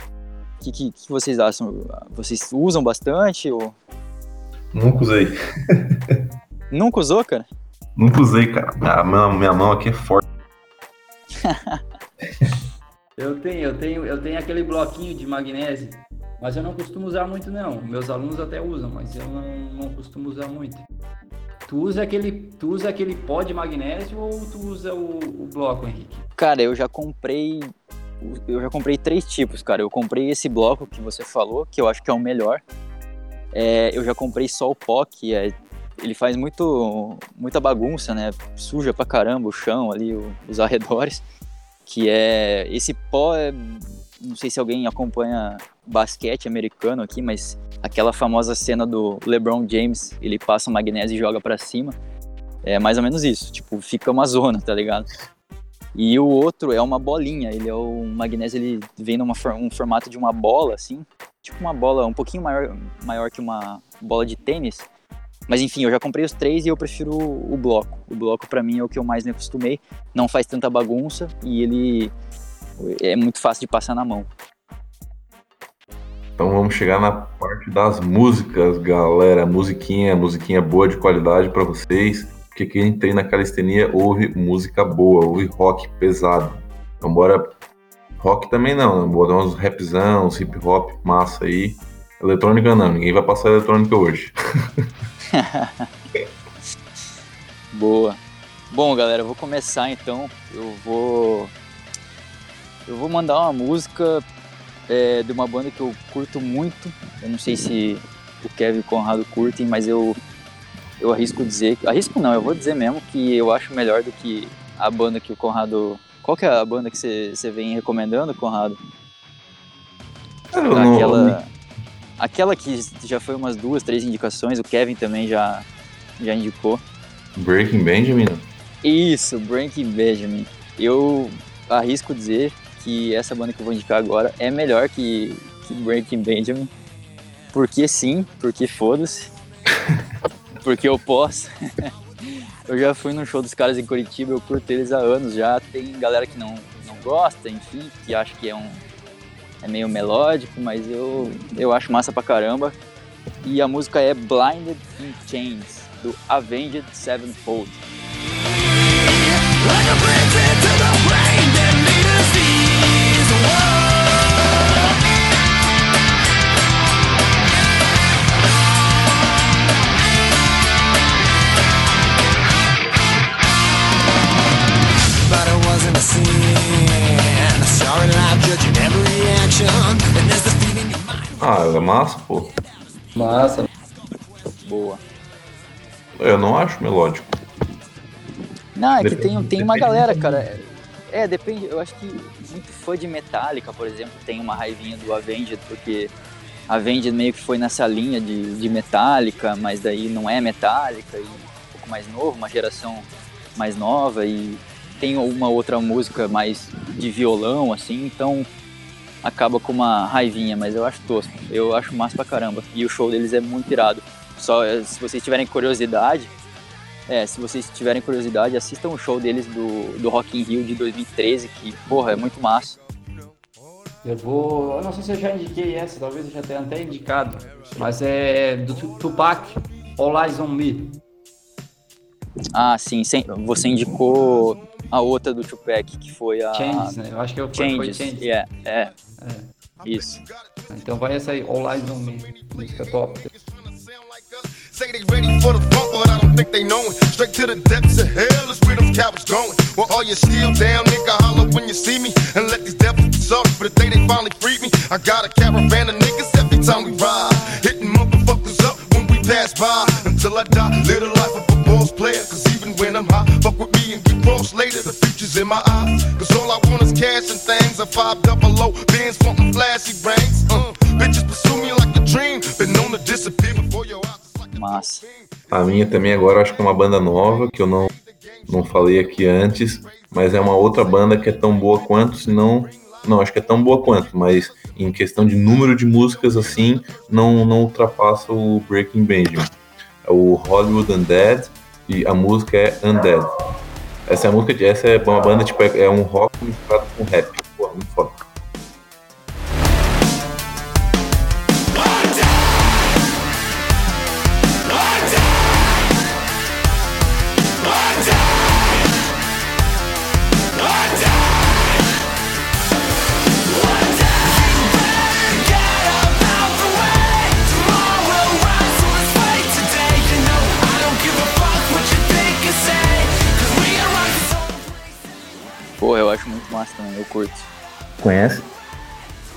O que, que, que, vocês acham? Vocês usam bastante? Ou... Nunca usei. Nunca usou, cara? Nunca usei, cara. A minha, minha mão aqui é forte. eu tenho, eu tenho, eu tenho aquele bloquinho de magnésio mas eu não costumo usar muito, não. Meus alunos até usam, mas eu não, não costumo usar muito. Tu usa aquele, tu usa aquele pó de magnésio ou tu usa o, o bloco, Henrique? Cara, eu já comprei. Eu já comprei três tipos, cara. Eu comprei esse bloco que você falou, que eu acho que é o melhor. É, eu já comprei só o pó, que é, ele faz muito, muita bagunça, né? Suja pra caramba o chão ali, os arredores. Que é. Esse pó é não sei se alguém acompanha basquete americano aqui, mas aquela famosa cena do LeBron James, ele passa o magnésio e joga para cima. É mais ou menos isso, tipo, fica uma zona, tá ligado? E o outro é uma bolinha, ele é o magnésio, ele vem num um formato de uma bola, assim, tipo uma bola um pouquinho maior, maior que uma bola de tênis. Mas enfim, eu já comprei os três e eu prefiro o bloco. O bloco para mim é o que eu mais me acostumei, não faz tanta bagunça e ele é muito fácil de passar na mão. Então vamos chegar na parte das músicas, galera. Musiquinha, musiquinha boa de qualidade para vocês. Porque quem treina calistenia ouve música boa, ouve rock pesado. Então bora. Rock também não, né? Bora uns rapzão, uns hip hop massa aí. Eletrônica não, ninguém vai passar eletrônica hoje. boa. Bom, galera, eu vou começar então. Eu vou eu vou mandar uma música é, de uma banda que eu curto muito. Eu não sei se o Kevin e o Conrado curtem, mas eu, eu arrisco dizer. Arrisco não, eu vou dizer mesmo que eu acho melhor do que a banda que o Conrado. Qual que é a banda que você vem recomendando, Conrado? Aquela, aquela que já foi umas duas, três indicações, o Kevin também já, já indicou. Breaking Benjamin? Isso, Breaking Benjamin. Eu arrisco dizer que essa banda que eu vou indicar agora é melhor que, que Breaking Benjamin. Porque sim, porque foda-se. porque eu posso. eu já fui no show dos caras em Curitiba, eu curto eles há anos já. Tem galera que não, não gosta, enfim, que acha que é um. É meio melódico, mas eu, eu acho massa pra caramba. E a música é Blinded in Chains, do Avenged Sevenfold. Like massa, pô. Massa. Boa. Eu não acho melódico. Não, é que tem, tem uma galera, cara. É, depende. Eu acho que muito fã de Metallica, por exemplo, tem uma raivinha do Avenged, porque Avenged meio que foi nessa linha de, de Metallica, mas daí não é Metallica, e um pouco mais novo, uma geração mais nova, e tem uma outra música mais de violão, assim, então acaba com uma raivinha, mas eu acho tosco. Eu acho massa pra caramba. E o show deles é muito irado. Só se vocês tiverem curiosidade, é, se vocês tiverem curiosidade, assistam o show deles do, do Rock in Rio de 2013, que, porra, é muito massa. Eu vou. Eu não sei se eu já indiquei essa, talvez eu já tenha até indicado. Mas é do Tupac, All Eyes on Me. Ah, sim. Você indicou a outra do Tupac, que foi a. Changes, né? Eu acho que eu Changes. Foi Changes. Yeah, é. é. Isso. Então vai essa aí, All Eyes on Me, música top. Say they ready for the funk, but I don't think they know it. Straight to the depths of hell is where them cowards going. Well, all you still down, nigga, holler when you see me. And let these devils be sorry for the day they finally freed me. I got a caravan of A minha também agora acho que é uma banda nova, que eu não, não falei aqui antes, mas é uma outra banda que é tão boa quanto, se não. Não, acho que é tão boa quanto, mas em questão de número de músicas assim, não, não ultrapassa o Breaking Benjamin. É o Hollywood Undead e a música é Undead. Essa é música, essa é uma banda tipo é, é um rock misturado com rap. Pô, muito foda. Curto. Conhece?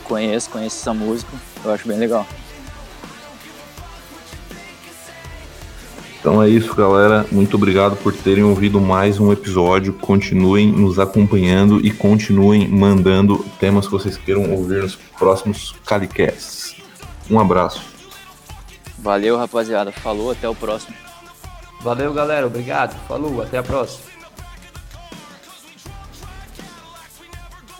Conheço, conheço essa música, eu acho bem legal. Então é isso, galera. Muito obrigado por terem ouvido mais um episódio. Continuem nos acompanhando e continuem mandando temas que vocês queiram ouvir nos próximos Calicasts. Um abraço. Valeu, rapaziada. Falou, até o próximo. Valeu, galera. Obrigado. Falou, até a próxima.